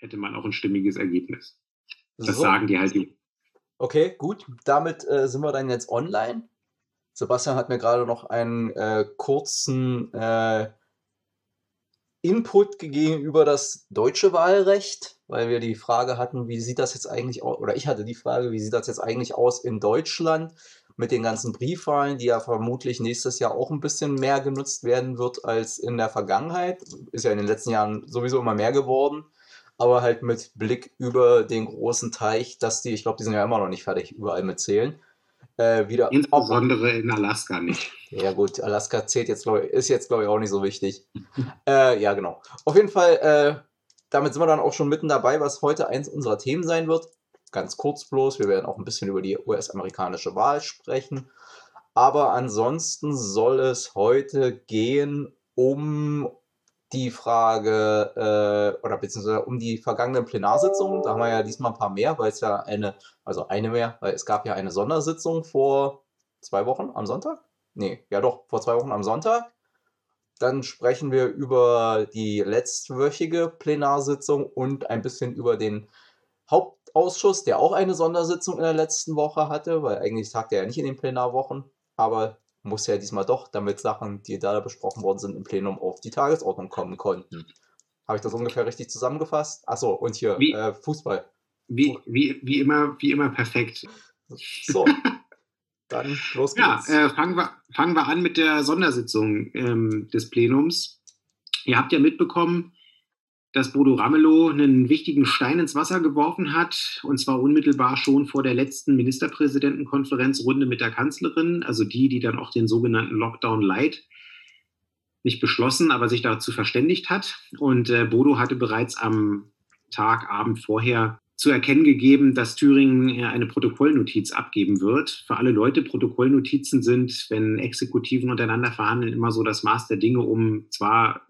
hätte man auch ein stimmiges Ergebnis. Das so. sagen die halt. Okay, gut. Damit äh, sind wir dann jetzt online. Sebastian hat mir gerade noch einen äh, kurzen äh, Input gegeben über das deutsche Wahlrecht, weil wir die Frage hatten, wie sieht das jetzt eigentlich aus, oder ich hatte die Frage, wie sieht das jetzt eigentlich aus in Deutschland mit den ganzen Briefwahlen, die ja vermutlich nächstes Jahr auch ein bisschen mehr genutzt werden wird als in der Vergangenheit. Ist ja in den letzten Jahren sowieso immer mehr geworden, aber halt mit Blick über den großen Teich, dass die, ich glaube, die sind ja immer noch nicht fertig, überall mitzählen äh, wieder. Insbesondere in Alaska nicht. Ja, gut, Alaska zählt jetzt, ich, ist jetzt, glaube ich, auch nicht so wichtig. äh, ja, genau. Auf jeden Fall, äh, damit sind wir dann auch schon mitten dabei, was heute eins unserer Themen sein wird. Ganz kurz bloß, wir werden auch ein bisschen über die US-amerikanische Wahl sprechen. Aber ansonsten soll es heute gehen um die Frage, äh, oder beziehungsweise um die vergangenen Plenarsitzungen. Da haben wir ja diesmal ein paar mehr, weil es ja eine, also eine mehr, weil es gab ja eine Sondersitzung vor zwei Wochen am Sonntag. Nee, ja doch, vor zwei Wochen am Sonntag. Dann sprechen wir über die letztwöchige Plenarsitzung und ein bisschen über den Hauptausschuss, der auch eine Sondersitzung in der letzten Woche hatte, weil eigentlich tagt er ja nicht in den Plenarwochen. Aber muss ja diesmal doch, damit Sachen, die da besprochen worden sind, im Plenum auf die Tagesordnung kommen konnten. Habe ich das ungefähr richtig zusammengefasst? Achso, und hier wie, äh, Fußball. Wie, wie, wie, immer, wie immer perfekt. So, dann los geht's. Ja, äh, fangen, wir, fangen wir an mit der Sondersitzung ähm, des Plenums. Ihr habt ja mitbekommen, dass Bodo Ramelow einen wichtigen Stein ins Wasser geworfen hat, und zwar unmittelbar schon vor der letzten Ministerpräsidentenkonferenzrunde mit der Kanzlerin, also die, die dann auch den sogenannten Lockdown Light nicht beschlossen, aber sich dazu verständigt hat. Und äh, Bodo hatte bereits am Tag, Abend vorher zu erkennen gegeben, dass Thüringen eine Protokollnotiz abgeben wird. Für alle Leute, Protokollnotizen sind, wenn Exekutiven untereinander verhandeln, immer so das Maß der Dinge, um zwar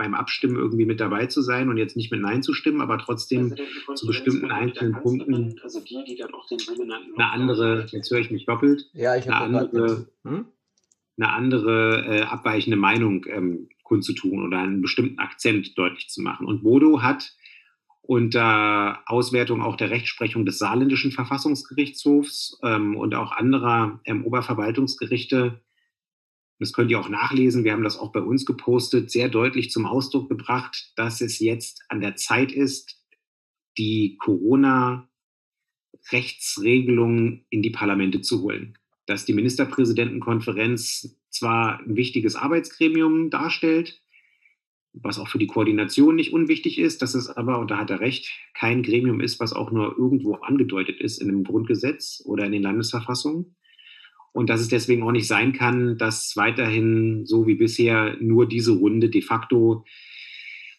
beim Abstimmen irgendwie mit dabei zu sein und jetzt nicht mit Nein zu stimmen, aber trotzdem zu bestimmten einzelnen Punkten also die, die eine andere, jetzt höre ich mich doppelt, ja, ich eine andere, hm? eine andere äh, abweichende Meinung ähm, kundzutun oder einen bestimmten Akzent deutlich zu machen. Und Bodo hat unter Auswertung auch der Rechtsprechung des saarländischen Verfassungsgerichtshofs ähm, und auch anderer ähm, Oberverwaltungsgerichte das könnt ihr auch nachlesen, wir haben das auch bei uns gepostet, sehr deutlich zum Ausdruck gebracht, dass es jetzt an der Zeit ist, die Corona-Rechtsregelungen in die Parlamente zu holen. Dass die Ministerpräsidentenkonferenz zwar ein wichtiges Arbeitsgremium darstellt, was auch für die Koordination nicht unwichtig ist, dass es aber, und da hat er recht, kein Gremium ist, was auch nur irgendwo angedeutet ist in dem Grundgesetz oder in den Landesverfassungen. Und dass es deswegen auch nicht sein kann, dass weiterhin so wie bisher nur diese Runde de facto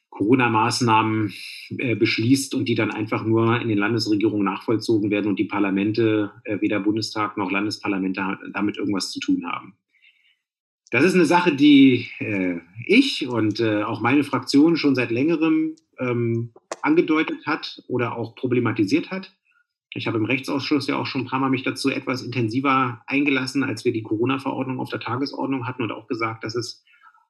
Corona-Maßnahmen äh, beschließt und die dann einfach nur in den Landesregierungen nachvollzogen werden und die Parlamente, äh, weder Bundestag noch Landesparlamente, damit irgendwas zu tun haben. Das ist eine Sache, die äh, ich und äh, auch meine Fraktion schon seit längerem ähm, angedeutet hat oder auch problematisiert hat. Ich habe im Rechtsausschuss ja auch schon ein paar Mal mich dazu etwas intensiver eingelassen, als wir die Corona-Verordnung auf der Tagesordnung hatten und auch gesagt, dass es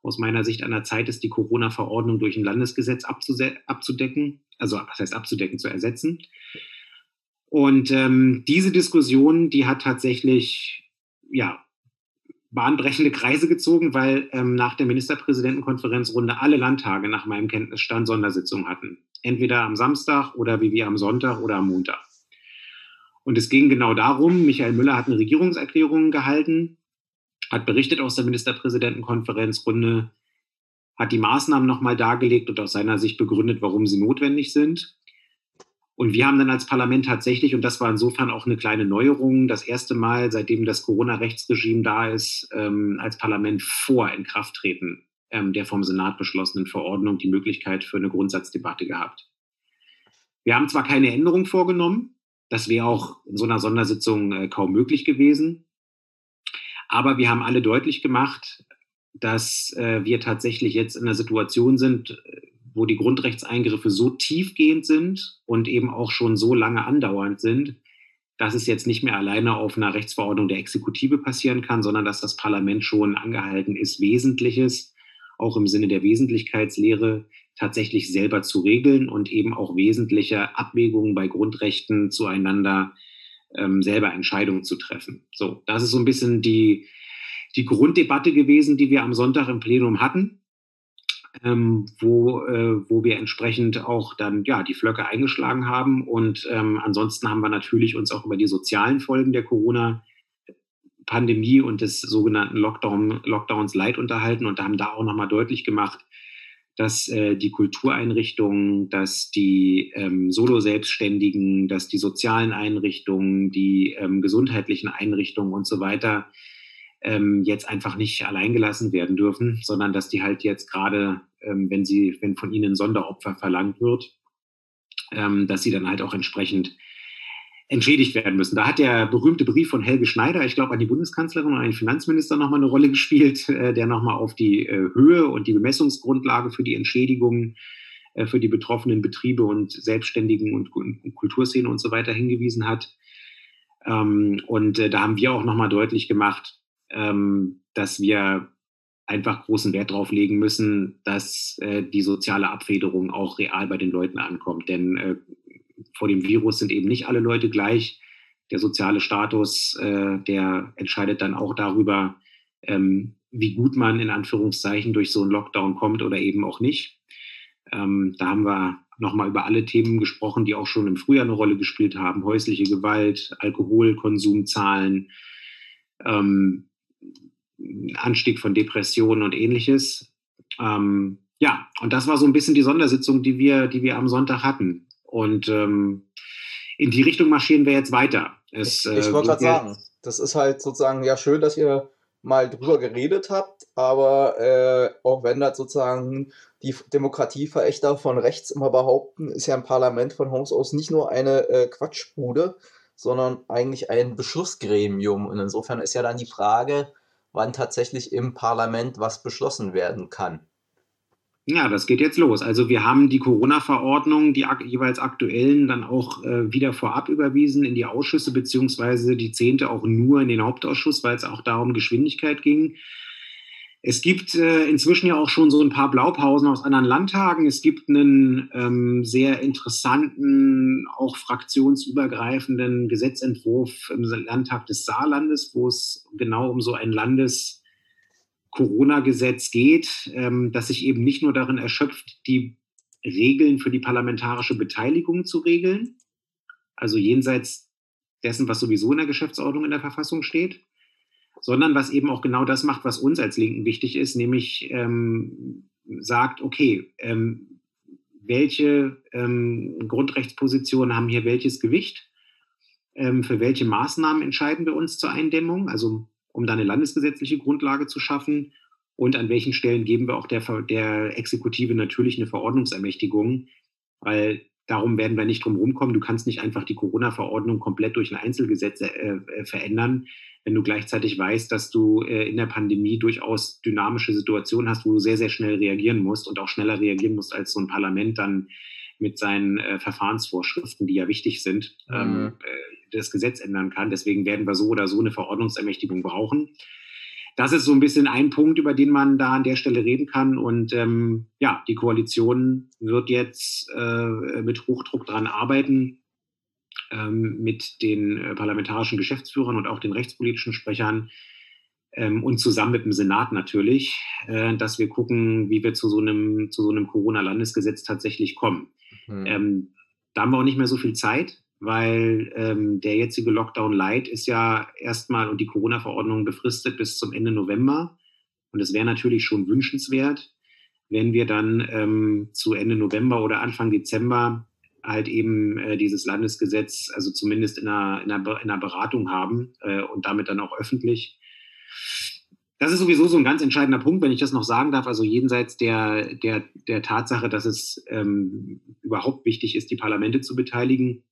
aus meiner Sicht an der Zeit ist, die Corona-Verordnung durch ein Landesgesetz abzudecken, also was heißt abzudecken, zu ersetzen. Und ähm, diese Diskussion, die hat tatsächlich ja, bahnbrechende Kreise gezogen, weil ähm, nach der Ministerpräsidentenkonferenzrunde alle Landtage nach meinem Kenntnisstand Sondersitzungen hatten. Entweder am Samstag oder wie wir am Sonntag oder am Montag. Und es ging genau darum, Michael Müller hat eine Regierungserklärung gehalten, hat berichtet aus der Ministerpräsidentenkonferenzrunde, hat die Maßnahmen nochmal dargelegt und aus seiner Sicht begründet, warum sie notwendig sind. Und wir haben dann als Parlament tatsächlich, und das war insofern auch eine kleine Neuerung, das erste Mal, seitdem das Corona-Rechtsregime da ist, ähm, als Parlament vor Inkrafttreten ähm, der vom Senat beschlossenen Verordnung die Möglichkeit für eine Grundsatzdebatte gehabt. Wir haben zwar keine Änderung vorgenommen, das wäre auch in so einer Sondersitzung äh, kaum möglich gewesen. Aber wir haben alle deutlich gemacht, dass äh, wir tatsächlich jetzt in einer Situation sind, äh, wo die Grundrechtseingriffe so tiefgehend sind und eben auch schon so lange andauernd sind, dass es jetzt nicht mehr alleine auf einer Rechtsverordnung der Exekutive passieren kann, sondern dass das Parlament schon angehalten ist, Wesentliches, auch im Sinne der Wesentlichkeitslehre, tatsächlich selber zu regeln und eben auch wesentliche Abwägungen bei Grundrechten zueinander ähm, selber Entscheidungen zu treffen. So, das ist so ein bisschen die, die Grunddebatte gewesen, die wir am Sonntag im Plenum hatten. Ähm, wo, äh, wo wir entsprechend auch dann ja die Flöcke eingeschlagen haben. Und ähm, ansonsten haben wir natürlich uns auch über die sozialen Folgen der Corona-Pandemie und des sogenannten Lockdown, Lockdowns Leid unterhalten und haben da auch nochmal deutlich gemacht, dass äh, die Kultureinrichtungen, dass die ähm, Solo-Selbstständigen, dass die sozialen Einrichtungen, die ähm, gesundheitlichen Einrichtungen und so weiter ähm, jetzt einfach nicht alleingelassen werden dürfen, sondern dass die halt jetzt gerade, ähm, wenn sie, wenn von ihnen Sonderopfer verlangt wird, ähm, dass sie dann halt auch entsprechend entschädigt werden müssen. Da hat der berühmte Brief von Helge Schneider, ich glaube, an die Bundeskanzlerin und an den Finanzminister nochmal eine Rolle gespielt, äh, der nochmal auf die äh, Höhe und die Bemessungsgrundlage für die Entschädigungen äh, für die betroffenen Betriebe und Selbstständigen und, Kulturszene und so weiter hingewiesen hat. Ähm, und da haben wir auch nochmal deutlich gemacht, ähm, dass wir einfach großen Wert darauf legen müssen, dass die soziale Abfederung auch real bei den Leuten ankommt. Denn vor dem Virus sind eben nicht alle Leute gleich. Der soziale Status, äh, der entscheidet dann auch darüber, ähm, wie gut man in Anführungszeichen durch so einen Lockdown kommt oder eben auch nicht. Ähm, da haben wir nochmal über alle Themen gesprochen, die auch schon im Frühjahr eine Rolle gespielt haben. Häusliche Gewalt, Alkoholkonsumzahlen, ähm, Anstieg von Depressionen und ähnliches. Ähm, ja, und das war so ein bisschen die Sondersitzung, die wir, die wir am Sonntag hatten. Und ähm, in die Richtung marschieren wir jetzt weiter. Es, ich, ich äh, wollte gerade sagen, das ist halt sozusagen ja schön, dass ihr mal drüber geredet habt, aber äh, auch wenn das sozusagen die Demokratieverächter von rechts immer behaupten, ist ja ein Parlament von Haus aus nicht nur eine äh, Quatschbude, sondern eigentlich ein Beschlussgremium. Und insofern ist ja dann die Frage, wann tatsächlich im Parlament was beschlossen werden kann. Ja, das geht jetzt los. Also wir haben die Corona-Verordnung, die ak jeweils aktuellen, dann auch äh, wieder vorab überwiesen in die Ausschüsse, beziehungsweise die zehnte auch nur in den Hauptausschuss, weil es auch darum Geschwindigkeit ging. Es gibt äh, inzwischen ja auch schon so ein paar Blaupausen aus anderen Landtagen. Es gibt einen ähm, sehr interessanten, auch fraktionsübergreifenden Gesetzentwurf im Landtag des Saarlandes, wo es genau um so ein Landes- Corona-Gesetz geht, ähm, das sich eben nicht nur darin erschöpft, die Regeln für die parlamentarische Beteiligung zu regeln, also jenseits dessen, was sowieso in der Geschäftsordnung in der Verfassung steht, sondern was eben auch genau das macht, was uns als Linken wichtig ist, nämlich ähm, sagt, okay, ähm, welche ähm, Grundrechtspositionen haben hier welches Gewicht? Ähm, für welche Maßnahmen entscheiden wir uns zur Eindämmung? Also um da eine landesgesetzliche Grundlage zu schaffen? Und an welchen Stellen geben wir auch der, der Exekutive natürlich eine Verordnungsermächtigung? Weil darum werden wir nicht drum rumkommen. Du kannst nicht einfach die Corona-Verordnung komplett durch ein Einzelgesetz äh, äh, verändern, wenn du gleichzeitig weißt, dass du äh, in der Pandemie durchaus dynamische Situationen hast, wo du sehr, sehr schnell reagieren musst und auch schneller reagieren musst, als so ein Parlament dann mit seinen äh, Verfahrensvorschriften, die ja wichtig sind, mhm. ähm, das Gesetz ändern kann. Deswegen werden wir so oder so eine Verordnungsermächtigung brauchen. Das ist so ein bisschen ein Punkt, über den man da an der Stelle reden kann. Und ähm, ja, die Koalition wird jetzt äh, mit Hochdruck daran arbeiten, ähm, mit den äh, parlamentarischen Geschäftsführern und auch den rechtspolitischen Sprechern ähm, und zusammen mit dem Senat natürlich, äh, dass wir gucken, wie wir zu so einem, zu so einem Corona-Landesgesetz tatsächlich kommen. Mhm. Ähm, da haben wir auch nicht mehr so viel Zeit weil ähm, der jetzige Lockdown Light ist ja erstmal und die Corona-Verordnung befristet bis zum Ende November. Und es wäre natürlich schon wünschenswert, wenn wir dann ähm, zu Ende November oder Anfang Dezember halt eben äh, dieses Landesgesetz, also zumindest in einer, in einer, in einer Beratung haben äh, und damit dann auch öffentlich. Das ist sowieso so ein ganz entscheidender Punkt, wenn ich das noch sagen darf. Also jenseits der, der, der Tatsache, dass es ähm, überhaupt wichtig ist, die Parlamente zu beteiligen,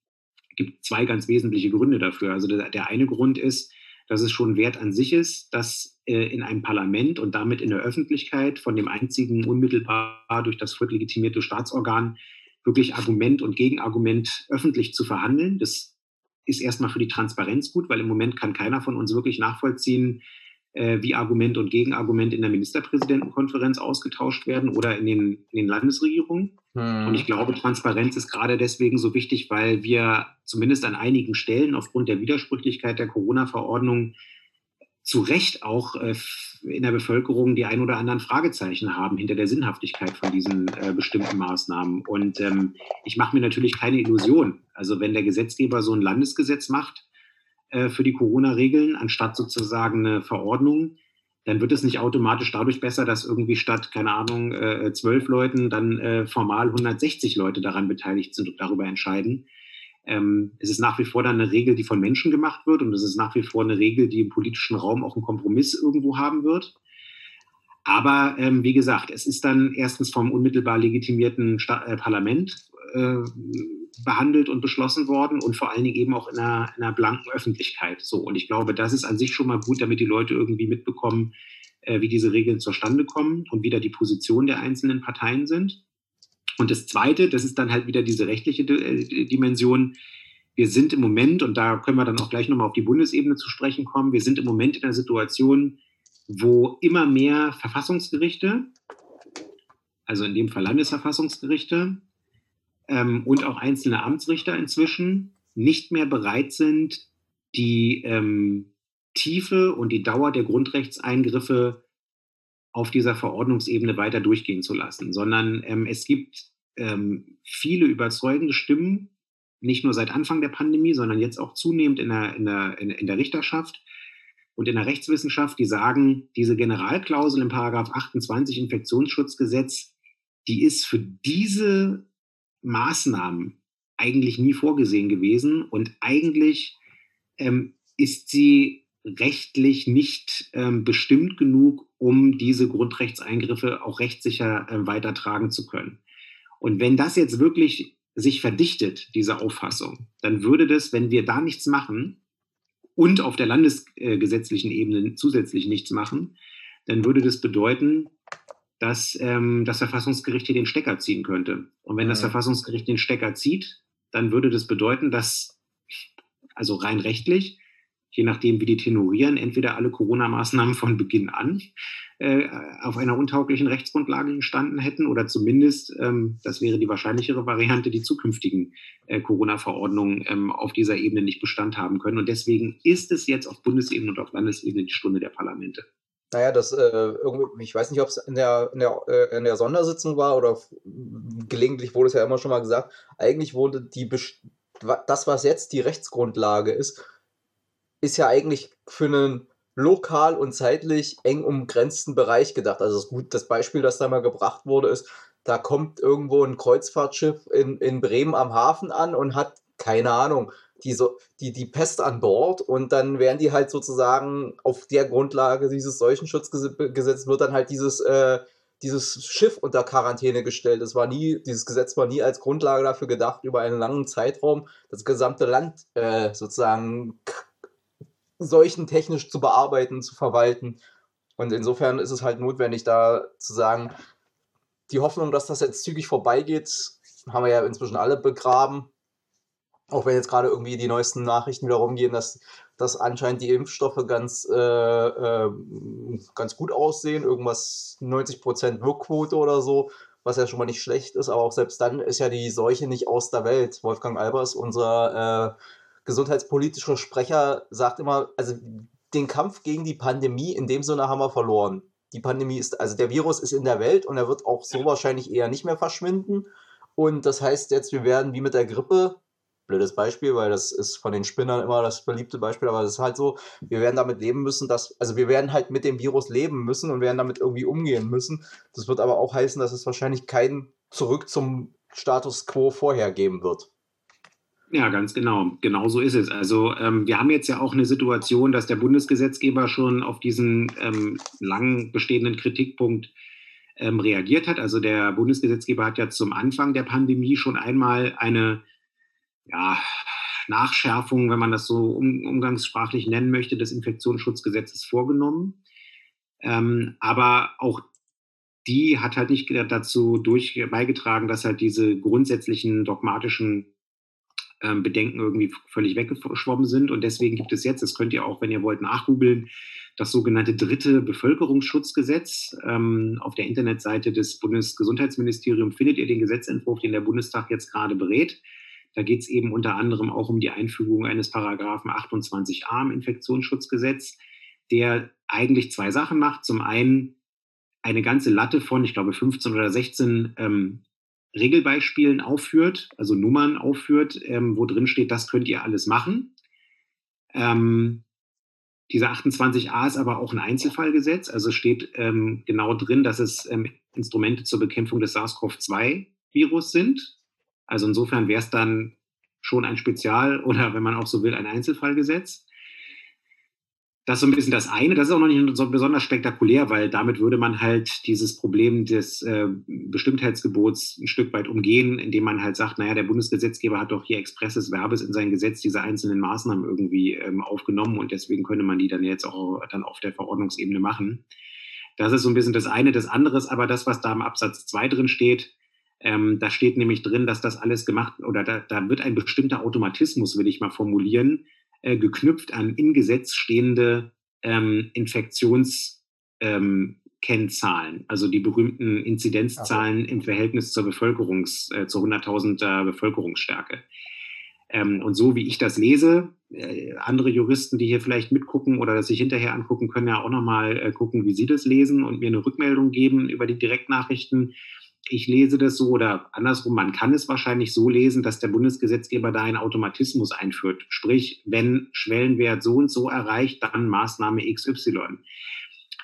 gibt zwei ganz wesentliche Gründe dafür. Also der, der eine Grund ist, dass es schon Wert an sich ist, dass äh, in einem Parlament und damit in der Öffentlichkeit von dem einzigen unmittelbar durch das Volk legitimierte Staatsorgan wirklich Argument und Gegenargument öffentlich zu verhandeln. Das ist erstmal für die Transparenz gut, weil im Moment kann keiner von uns wirklich nachvollziehen, wie Argument und Gegenargument in der Ministerpräsidentenkonferenz ausgetauscht werden oder in den, in den Landesregierungen. Hm. Und ich glaube, Transparenz ist gerade deswegen so wichtig, weil wir zumindest an einigen Stellen aufgrund der Widersprüchlichkeit der Corona-Verordnung zu Recht auch äh, in der Bevölkerung die ein oder anderen Fragezeichen haben hinter der Sinnhaftigkeit von diesen äh, bestimmten Maßnahmen. Und ähm, ich mache mir natürlich keine Illusion. Also wenn der Gesetzgeber so ein Landesgesetz macht äh, für die Corona-Regeln, anstatt sozusagen eine Verordnung, dann wird es nicht automatisch dadurch besser, dass irgendwie statt, keine Ahnung, äh, zwölf Leuten dann äh, formal 160 Leute daran beteiligt sind und darüber entscheiden. Ähm, es ist nach wie vor dann eine Regel, die von Menschen gemacht wird und es ist nach wie vor eine Regel, die im politischen Raum auch einen Kompromiss irgendwo haben wird. Aber ähm, wie gesagt, es ist dann erstens vom unmittelbar legitimierten Sta äh, Parlament äh, behandelt und beschlossen worden und vor allen Dingen eben auch in einer, in einer, blanken Öffentlichkeit. So und ich glaube, das ist an sich schon mal gut, damit die Leute irgendwie mitbekommen, äh, wie diese Regeln zustande kommen und wie da die Positionen der einzelnen Parteien sind. Und das Zweite, das ist dann halt wieder diese rechtliche äh, Dimension. Wir sind im Moment, und da können wir dann auch gleich nochmal auf die Bundesebene zu sprechen kommen, wir sind im Moment in einer Situation, wo immer mehr Verfassungsgerichte, also in dem Fall Landesverfassungsgerichte ähm, und auch einzelne Amtsrichter inzwischen nicht mehr bereit sind, die ähm, Tiefe und die Dauer der Grundrechtseingriffe auf dieser Verordnungsebene weiter durchgehen zu lassen, sondern ähm, es gibt ähm, viele überzeugende Stimmen, nicht nur seit Anfang der Pandemie, sondern jetzt auch zunehmend in der, in der, in, in der Richterschaft und in der Rechtswissenschaft, die sagen, diese Generalklausel im Paragraph 28 Infektionsschutzgesetz, die ist für diese Maßnahmen eigentlich nie vorgesehen gewesen und eigentlich ähm, ist sie rechtlich nicht ähm, bestimmt genug, um diese Grundrechtseingriffe auch rechtssicher äh, weitertragen zu können. Und wenn das jetzt wirklich sich verdichtet, diese Auffassung, dann würde das, wenn wir da nichts machen und auf der landesgesetzlichen Ebene zusätzlich nichts machen, dann würde das bedeuten, dass ähm, das Verfassungsgericht hier den Stecker ziehen könnte. Und wenn das Verfassungsgericht den Stecker zieht, dann würde das bedeuten, dass, also rein rechtlich, je nachdem, wie die tenorieren, entweder alle Corona-Maßnahmen von Beginn an äh, auf einer untauglichen Rechtsgrundlage gestanden hätten oder zumindest, ähm, das wäre die wahrscheinlichere Variante, die zukünftigen äh, Corona-Verordnungen ähm, auf dieser Ebene nicht Bestand haben können. Und deswegen ist es jetzt auf Bundesebene und auf Landesebene die Stunde der Parlamente. Naja, das, äh, ich weiß nicht, ob es in der, in, der, in der Sondersitzung war oder gelegentlich wurde es ja immer schon mal gesagt, eigentlich wurde die, das, was jetzt die Rechtsgrundlage ist, ist ja eigentlich für einen lokal und zeitlich eng umgrenzten Bereich gedacht. Also das, gut, das Beispiel, das da mal gebracht wurde, ist, da kommt irgendwo ein Kreuzfahrtschiff in, in Bremen am Hafen an und hat, keine Ahnung, die, so, die, die Pest an Bord und dann werden die halt sozusagen auf der Grundlage dieses Seuchenschutzgesetzes wird dann halt dieses, äh, dieses Schiff unter Quarantäne gestellt. Es war nie, dieses Gesetz war nie als Grundlage dafür gedacht, über einen langen Zeitraum das gesamte Land äh, sozusagen seuchentechnisch zu bearbeiten, zu verwalten. Und insofern ist es halt notwendig, da zu sagen, die Hoffnung, dass das jetzt zügig vorbeigeht, haben wir ja inzwischen alle begraben. Auch wenn jetzt gerade irgendwie die neuesten Nachrichten wieder rumgehen, dass, dass anscheinend die Impfstoffe ganz, äh, äh, ganz gut aussehen, irgendwas 90% Wirkquote oder so, was ja schon mal nicht schlecht ist, aber auch selbst dann ist ja die Seuche nicht aus der Welt. Wolfgang Albers, unser äh, gesundheitspolitischer Sprecher, sagt immer, also den Kampf gegen die Pandemie in dem Sinne haben wir verloren. Die Pandemie ist, also der Virus ist in der Welt und er wird auch so wahrscheinlich eher nicht mehr verschwinden. Und das heißt jetzt, wir werden wie mit der Grippe blödes Beispiel, weil das ist von den Spinnern immer das beliebte Beispiel, aber es ist halt so, wir werden damit leben müssen, dass, also wir werden halt mit dem Virus leben müssen und werden damit irgendwie umgehen müssen. Das wird aber auch heißen, dass es wahrscheinlich keinen zurück zum Status quo vorher geben wird. Ja, ganz genau. Genau so ist es. Also ähm, wir haben jetzt ja auch eine Situation, dass der Bundesgesetzgeber schon auf diesen ähm, lang bestehenden Kritikpunkt ähm, reagiert hat. Also der Bundesgesetzgeber hat ja zum Anfang der Pandemie schon einmal eine ja, Nachschärfung, wenn man das so um, umgangssprachlich nennen möchte, des Infektionsschutzgesetzes vorgenommen. Ähm, aber auch die hat halt nicht dazu durch beigetragen, dass halt diese grundsätzlichen dogmatischen ähm, Bedenken irgendwie völlig weggeschwommen sind. Und deswegen gibt es jetzt, das könnt ihr auch, wenn ihr wollt, nachgoogeln, das sogenannte dritte Bevölkerungsschutzgesetz. Ähm, auf der Internetseite des Bundesgesundheitsministeriums findet ihr den Gesetzentwurf, den der Bundestag jetzt gerade berät. Da geht es eben unter anderem auch um die Einfügung eines Paragraphen 28a im Infektionsschutzgesetz, der eigentlich zwei Sachen macht. Zum einen eine ganze Latte von, ich glaube, 15 oder 16 ähm, Regelbeispielen aufführt, also Nummern aufführt, ähm, wo drin steht, das könnt ihr alles machen. Ähm, diese 28a ist aber auch ein Einzelfallgesetz, also steht ähm, genau drin, dass es ähm, Instrumente zur Bekämpfung des SARS-CoV-2-Virus sind. Also insofern wäre es dann schon ein Spezial- oder, wenn man auch so will, ein Einzelfallgesetz. Das ist so ein bisschen das eine. Das ist auch noch nicht so besonders spektakulär, weil damit würde man halt dieses Problem des äh, Bestimmtheitsgebots ein Stück weit umgehen, indem man halt sagt, naja, der Bundesgesetzgeber hat doch hier expresses Verbes in sein Gesetz diese einzelnen Maßnahmen irgendwie ähm, aufgenommen und deswegen könnte man die dann jetzt auch dann auf der Verordnungsebene machen. Das ist so ein bisschen das eine. Das andere ist aber das, was da im Absatz 2 drin steht. Ähm, da steht nämlich drin, dass das alles gemacht oder da, da wird ein bestimmter Automatismus, will ich mal formulieren, äh, geknüpft an im Gesetz stehende ähm, Infektionskennzahlen, ähm, also die berühmten Inzidenzzahlen okay. im Verhältnis zur Bevölkerungs, äh, zur 100.000er Bevölkerungsstärke. Ähm, und so wie ich das lese, äh, andere Juristen, die hier vielleicht mitgucken oder das sich hinterher angucken, können ja auch nochmal äh, gucken, wie sie das lesen und mir eine Rückmeldung geben über die Direktnachrichten ich lese das so oder andersrum, man kann es wahrscheinlich so lesen, dass der Bundesgesetzgeber da einen Automatismus einführt. Sprich, wenn Schwellenwert so und so erreicht, dann Maßnahme XY.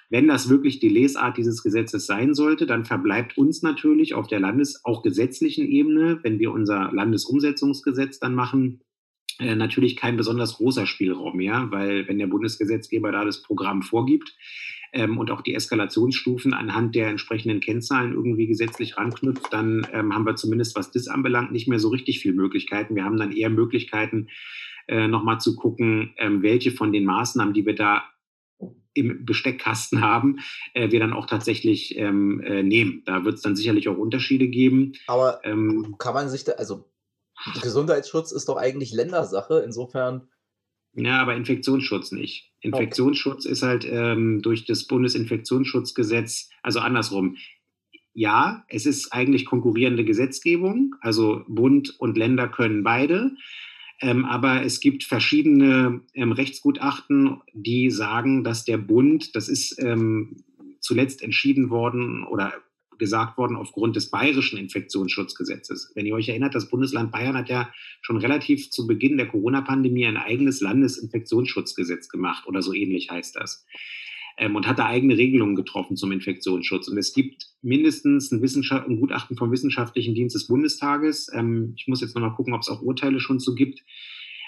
Wenn das wirklich die Lesart dieses Gesetzes sein sollte, dann verbleibt uns natürlich auf der Landes-, auch gesetzlichen Ebene, wenn wir unser Landesumsetzungsgesetz dann machen, äh, natürlich kein besonders großer Spielraum mehr, weil wenn der Bundesgesetzgeber da das Programm vorgibt, ähm, und auch die Eskalationsstufen anhand der entsprechenden Kennzahlen irgendwie gesetzlich ranknüpft, dann ähm, haben wir zumindest, was das anbelangt, nicht mehr so richtig viele Möglichkeiten. Wir haben dann eher Möglichkeiten, äh, nochmal zu gucken, ähm, welche von den Maßnahmen, die wir da im Besteckkasten haben, äh, wir dann auch tatsächlich ähm, äh, nehmen. Da wird es dann sicherlich auch Unterschiede geben. Aber ähm, kann man sich da, also Gesundheitsschutz ist doch eigentlich Ländersache, insofern ja, aber Infektionsschutz nicht. Infektionsschutz okay. ist halt ähm, durch das Bundesinfektionsschutzgesetz, also andersrum. Ja, es ist eigentlich konkurrierende Gesetzgebung, also Bund und Länder können beide. Ähm, aber es gibt verschiedene ähm, Rechtsgutachten, die sagen, dass der Bund, das ist ähm, zuletzt entschieden worden oder gesagt worden aufgrund des bayerischen Infektionsschutzgesetzes. Wenn ihr euch erinnert, das Bundesland Bayern hat ja schon relativ zu Beginn der Corona-Pandemie ein eigenes Landesinfektionsschutzgesetz gemacht oder so ähnlich heißt das. Ähm, und hat da eigene Regelungen getroffen zum Infektionsschutz. Und es gibt mindestens ein, Wissenschaft ein Gutachten vom Wissenschaftlichen Dienst des Bundestages. Ähm, ich muss jetzt nochmal gucken, ob es auch Urteile schon zu gibt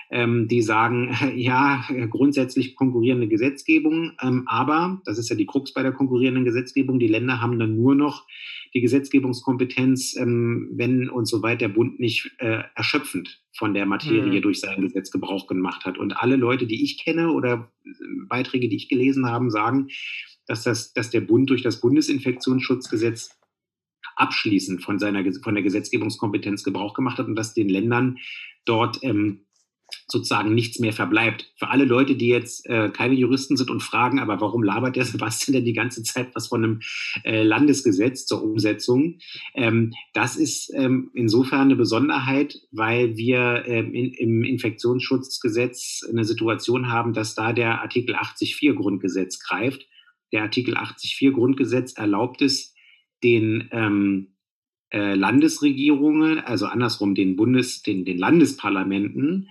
ähm, die sagen, ja, grundsätzlich konkurrierende Gesetzgebung, ähm, aber, das ist ja die Krux bei der konkurrierenden Gesetzgebung, die Länder haben dann nur noch die Gesetzgebungskompetenz, ähm, wenn und soweit der Bund nicht äh, erschöpfend von der Materie mhm. durch sein Gesetz Gebrauch gemacht hat. Und alle Leute, die ich kenne oder äh, Beiträge, die ich gelesen habe, sagen, dass, das, dass der Bund durch das Bundesinfektionsschutzgesetz abschließend von seiner von der Gesetzgebungskompetenz Gebrauch gemacht hat und dass den Ländern dort ähm, sozusagen nichts mehr verbleibt. Für alle Leute, die jetzt äh, keine Juristen sind und fragen, aber warum labert der Sebastian denn die ganze Zeit was von einem äh, Landesgesetz zur Umsetzung? Ähm, das ist ähm, insofern eine Besonderheit, weil wir ähm, in, im Infektionsschutzgesetz eine Situation haben, dass da der Artikel 80.4 Grundgesetz greift. Der Artikel 80.4 Grundgesetz erlaubt es, den ähm, äh, Landesregierungen, also andersrum den Bundes, den, den Landesparlamenten,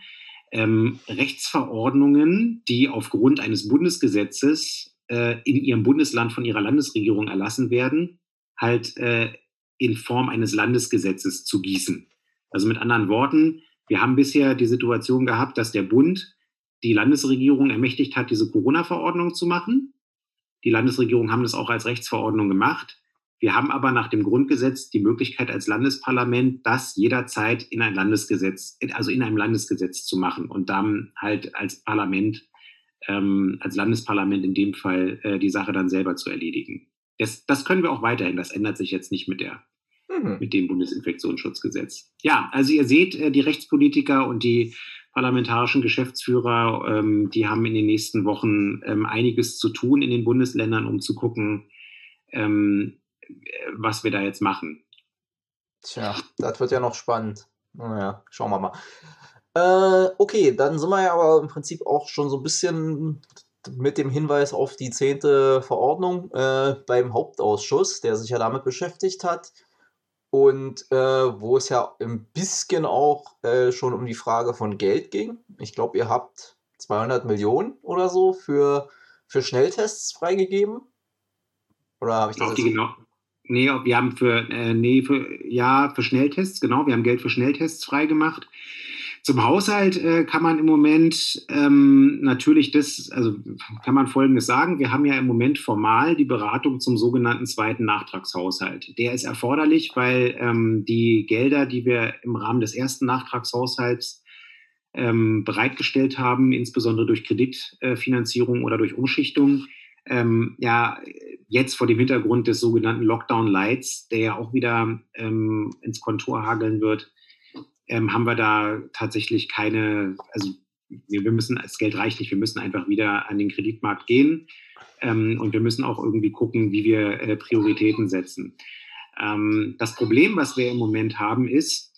ähm, Rechtsverordnungen, die aufgrund eines Bundesgesetzes äh, in ihrem Bundesland von ihrer Landesregierung erlassen werden, halt äh, in Form eines Landesgesetzes zu gießen. Also mit anderen Worten, wir haben bisher die Situation gehabt, dass der Bund die Landesregierung ermächtigt hat, diese Corona-Verordnung zu machen. Die Landesregierung haben das auch als Rechtsverordnung gemacht. Wir haben aber nach dem Grundgesetz die Möglichkeit als Landesparlament, das jederzeit in ein Landesgesetz, also in einem Landesgesetz zu machen und dann halt als Parlament, ähm, als Landesparlament in dem Fall äh, die Sache dann selber zu erledigen. Das, das können wir auch weiterhin. Das ändert sich jetzt nicht mit der mhm. mit dem Bundesinfektionsschutzgesetz. Ja, also ihr seht, äh, die Rechtspolitiker und die parlamentarischen Geschäftsführer. Ähm, die haben in den nächsten Wochen ähm, einiges zu tun in den Bundesländern, um zu gucken, ähm, was wir da jetzt machen. Tja, das wird ja noch spannend. Naja, schauen wir mal. Äh, okay, dann sind wir ja aber im Prinzip auch schon so ein bisschen mit dem Hinweis auf die zehnte Verordnung äh, beim Hauptausschuss, der sich ja damit beschäftigt hat. Und äh, wo es ja ein bisschen auch äh, schon um die Frage von Geld ging. Ich glaube, ihr habt 200 Millionen oder so für, für Schnelltests freigegeben. Oder habe ich das jetzt... Genau. Nee, wir haben für, äh, nee, für, ja, für Schnelltests, genau, wir haben Geld für Schnelltests freigemacht. Zum Haushalt äh, kann man im Moment ähm, natürlich das, also kann man Folgendes sagen. Wir haben ja im Moment formal die Beratung zum sogenannten zweiten Nachtragshaushalt. Der ist erforderlich, weil ähm, die Gelder, die wir im Rahmen des ersten Nachtragshaushalts ähm, bereitgestellt haben, insbesondere durch Kreditfinanzierung oder durch Umschichtung, ähm, ja, jetzt vor dem Hintergrund des sogenannten Lockdown Lights, der ja auch wieder ähm, ins Kontor hageln wird, ähm, haben wir da tatsächlich keine, also wir, wir, müssen, das Geld reicht nicht, wir müssen einfach wieder an den Kreditmarkt gehen ähm, und wir müssen auch irgendwie gucken, wie wir äh, Prioritäten setzen. Ähm, das Problem, was wir im Moment haben, ist,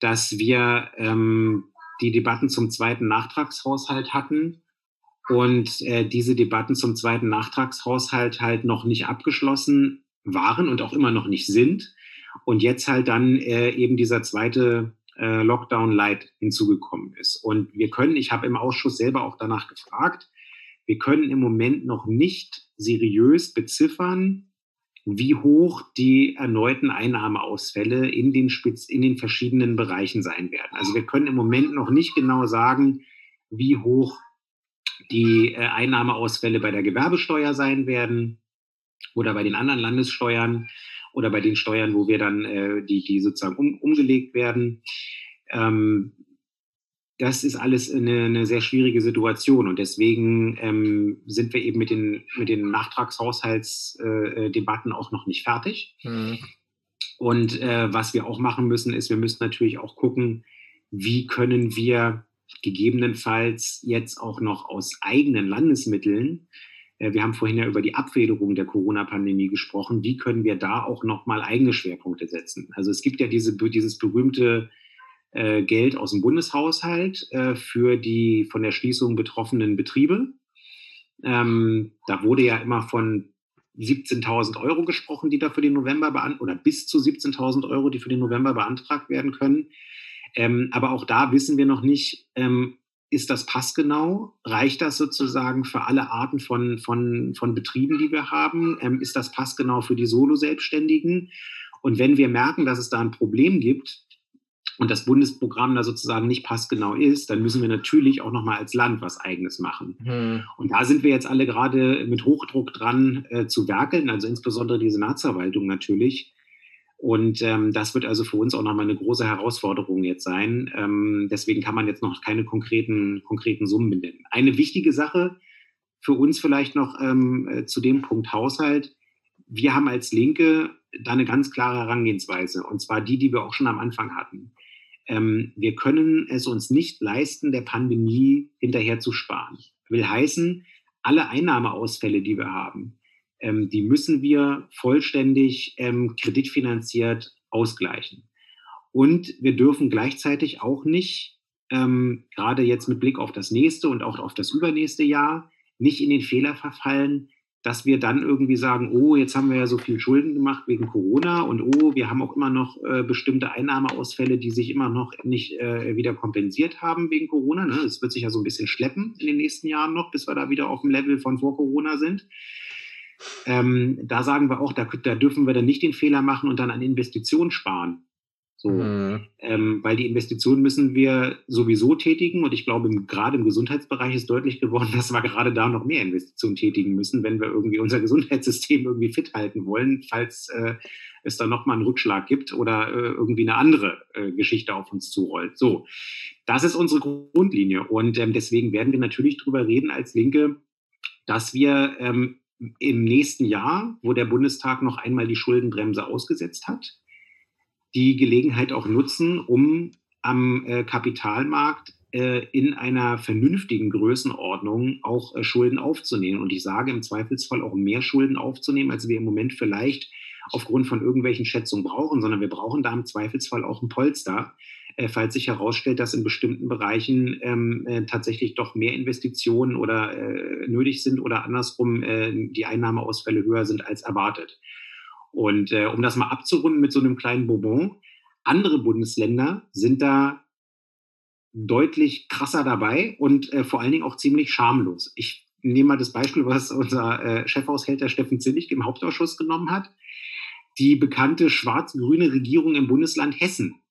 dass wir ähm, die Debatten zum zweiten Nachtragshaushalt hatten und äh, diese Debatten zum zweiten Nachtragshaushalt halt noch nicht abgeschlossen waren und auch immer noch nicht sind. Und jetzt halt dann äh, eben dieser zweite äh, Lockdown Light hinzugekommen ist. Und wir können, ich habe im Ausschuss selber auch danach gefragt, wir können im Moment noch nicht seriös beziffern, wie hoch die erneuten Einnahmeausfälle in den, Spitz, in den verschiedenen Bereichen sein werden. Also wir können im Moment noch nicht genau sagen, wie hoch die äh, Einnahmeausfälle bei der Gewerbesteuer sein werden oder bei den anderen Landessteuern oder bei den Steuern, wo wir dann, äh, die, die sozusagen um, umgelegt werden. Ähm, das ist alles eine, eine, sehr schwierige Situation und deswegen ähm, sind wir eben mit den, mit den Nachtragshaushaltsdebatten äh, auch noch nicht fertig. Mhm. Und äh, was wir auch machen müssen, ist, wir müssen natürlich auch gucken, wie können wir gegebenenfalls jetzt auch noch aus eigenen Landesmitteln äh, wir haben vorhin ja über die Abfederung der Corona-Pandemie gesprochen. Wie können wir da auch nochmal eigene Schwerpunkte setzen? Also es gibt ja diese, dieses berühmte äh, Geld aus dem Bundeshaushalt äh, für die von der Schließung betroffenen Betriebe. Ähm, da wurde ja immer von 17.000 Euro gesprochen, die da für den November beantragt oder bis zu 17.000 Euro, die für den November beantragt werden können. Ähm, aber auch da wissen wir noch nicht, ähm, ist das passgenau? Reicht das sozusagen für alle Arten von, von, von Betrieben, die wir haben? Ähm, ist das passgenau für die Solo-Selbstständigen? Und wenn wir merken, dass es da ein Problem gibt und das Bundesprogramm da sozusagen nicht passgenau ist, dann müssen wir natürlich auch nochmal als Land was Eigenes machen. Hm. Und da sind wir jetzt alle gerade mit Hochdruck dran äh, zu werkeln, also insbesondere die Senatsverwaltung natürlich, und ähm, das wird also für uns auch nochmal eine große Herausforderung jetzt sein. Ähm, deswegen kann man jetzt noch keine konkreten, konkreten Summen benennen. Eine wichtige Sache für uns vielleicht noch ähm, äh, zu dem Punkt Haushalt. Wir haben als Linke da eine ganz klare Herangehensweise, und zwar die, die wir auch schon am Anfang hatten. Ähm, wir können es uns nicht leisten, der Pandemie hinterher zu sparen. Will heißen, alle Einnahmeausfälle, die wir haben, ähm, die müssen wir vollständig ähm, kreditfinanziert ausgleichen. Und wir dürfen gleichzeitig auch nicht, ähm, gerade jetzt mit Blick auf das nächste und auch auf das übernächste Jahr, nicht in den Fehler verfallen, dass wir dann irgendwie sagen, oh, jetzt haben wir ja so viel Schulden gemacht wegen Corona und oh, wir haben auch immer noch äh, bestimmte Einnahmeausfälle, die sich immer noch nicht äh, wieder kompensiert haben wegen Corona. Ne? Wird sich ja so ein bisschen schleppen in den nächsten Jahren noch, bis wir da wieder auf dem Level von vor Corona sind. Ähm, da sagen wir auch, da, da, dürfen wir dann nicht den Fehler machen und dann an Investitionen sparen. So, mhm. ähm, weil die Investitionen müssen wir sowieso tätigen und ich glaube, gerade im Gesundheitsbereich ist deutlich geworden, dass wir gerade da noch mehr Investitionen tätigen müssen, wenn wir irgendwie unser Gesundheitssystem irgendwie fit halten wollen, falls äh, es da nochmal einen Rückschlag gibt oder äh, irgendwie eine andere äh, Geschichte auf uns zurollt. So, das ist unsere Grundlinie und ähm, deswegen werden wir natürlich drüber reden als Linke, dass wir ähm, im nächsten Jahr, wo der Bundestag noch einmal die Schuldenbremse ausgesetzt hat, die Gelegenheit auch nutzen, um am äh, Kapitalmarkt äh, in einer vernünftigen Größenordnung auch äh, Schulden aufzunehmen. Und ich sage im Zweifelsfall auch mehr Schulden aufzunehmen, als wir im Moment vielleicht aufgrund von irgendwelchen Schätzungen brauchen, sondern wir brauchen da im Zweifelsfall auch ein Polster, falls sich herausstellt, dass in bestimmten Bereichen ähm, äh, tatsächlich doch mehr Investitionen oder äh, nötig sind oder andersrum äh, die Einnahmeausfälle höher sind als erwartet. Und äh, um das mal abzurunden mit so einem kleinen Bonbon, andere Bundesländer sind da deutlich krasser dabei und äh, vor allen Dingen auch ziemlich schamlos. Ich nehme mal das Beispiel, was unser äh, Chefhaushälter Steffen Zinnig im Hauptausschuss genommen hat. Die bekannte schwarz-grüne Regierung im Bundesland Hessen.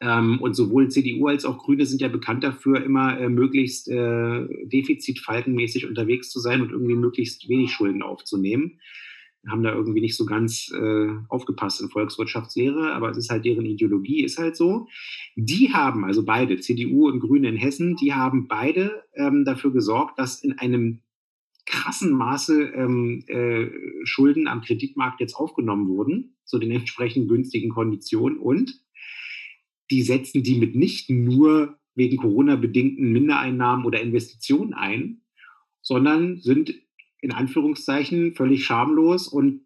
Ähm, und sowohl CDU als auch Grüne sind ja bekannt dafür, immer äh, möglichst äh, defizitfalkenmäßig unterwegs zu sein und irgendwie möglichst wenig Schulden aufzunehmen haben da irgendwie nicht so ganz äh, aufgepasst in Volkswirtschaftslehre, aber es ist halt deren Ideologie, ist halt so. Die haben, also beide, CDU und Grüne in Hessen, die haben beide ähm, dafür gesorgt, dass in einem krassen Maße ähm, äh, Schulden am Kreditmarkt jetzt aufgenommen wurden, zu den entsprechend günstigen Konditionen und die setzen die mit nicht nur wegen Corona-bedingten Mindereinnahmen oder Investitionen ein, sondern sind in Anführungszeichen völlig schamlos und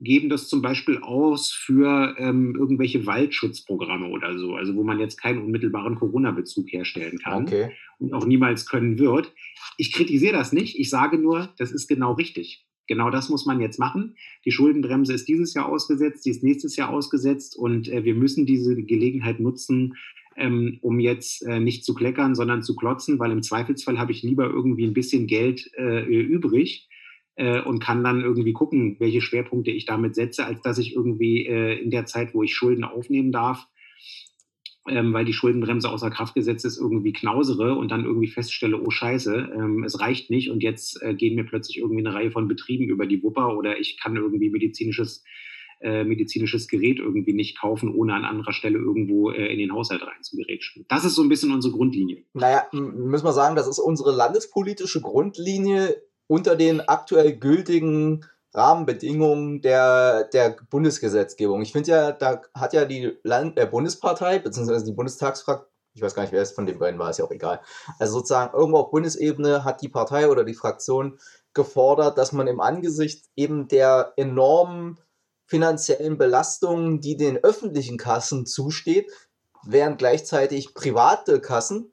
geben das zum Beispiel aus für ähm, irgendwelche Waldschutzprogramme oder so, also wo man jetzt keinen unmittelbaren Corona-Bezug herstellen kann okay. und auch niemals können wird. Ich kritisiere das nicht, ich sage nur, das ist genau richtig. Genau das muss man jetzt machen. Die Schuldenbremse ist dieses Jahr ausgesetzt, die ist nächstes Jahr ausgesetzt und äh, wir müssen diese Gelegenheit nutzen, ähm, um jetzt äh, nicht zu kleckern, sondern zu klotzen, weil im Zweifelsfall habe ich lieber irgendwie ein bisschen Geld äh, übrig äh, und kann dann irgendwie gucken, welche Schwerpunkte ich damit setze, als dass ich irgendwie äh, in der Zeit, wo ich Schulden aufnehmen darf, ähm, weil die Schuldenbremse außer Kraft gesetzt ist, irgendwie knausere und dann irgendwie feststelle, oh scheiße, ähm, es reicht nicht und jetzt äh, gehen mir plötzlich irgendwie eine Reihe von Betrieben über die Wupper oder ich kann irgendwie medizinisches äh, medizinisches Gerät irgendwie nicht kaufen, ohne an anderer Stelle irgendwo äh, in den Haushalt reinzugerätschen. Das ist so ein bisschen unsere Grundlinie. Naja, müssen wir sagen, das ist unsere landespolitische Grundlinie unter den aktuell gültigen Rahmenbedingungen der, der Bundesgesetzgebung. Ich finde ja, da hat ja die Land äh, Bundespartei, beziehungsweise die Bundestagsfraktion, ich weiß gar nicht, wer es von den beiden war, ist ja auch egal. Also sozusagen irgendwo auf Bundesebene hat die Partei oder die Fraktion gefordert, dass man im Angesicht eben der enormen finanziellen Belastungen, die den öffentlichen Kassen zusteht, während gleichzeitig private Kassen,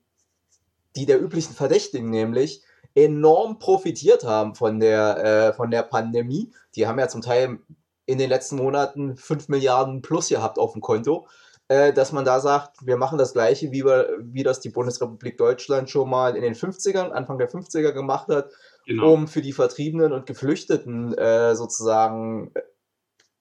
die der üblichen Verdächtigen nämlich, enorm profitiert haben von der, äh, von der Pandemie. Die haben ja zum Teil in den letzten Monaten 5 Milliarden plus gehabt auf dem Konto, äh, dass man da sagt, wir machen das gleiche, wie, wir, wie das die Bundesrepublik Deutschland schon mal in den 50ern, Anfang der 50er gemacht hat, genau. um für die Vertriebenen und Geflüchteten äh, sozusagen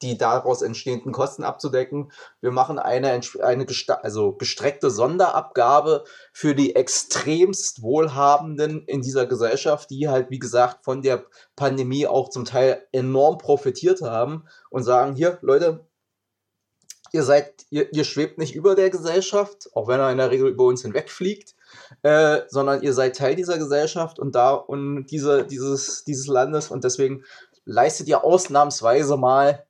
die daraus entstehenden Kosten abzudecken. Wir machen eine, eine also gestreckte Sonderabgabe für die extremst Wohlhabenden in dieser Gesellschaft, die halt, wie gesagt, von der Pandemie auch zum Teil enorm profitiert haben und sagen, hier, Leute, ihr seid, ihr, ihr schwebt nicht über der Gesellschaft, auch wenn er in der Regel über uns hinwegfliegt, äh, sondern ihr seid Teil dieser Gesellschaft und da und diese, dieses, dieses Landes und deswegen leistet ihr ausnahmsweise mal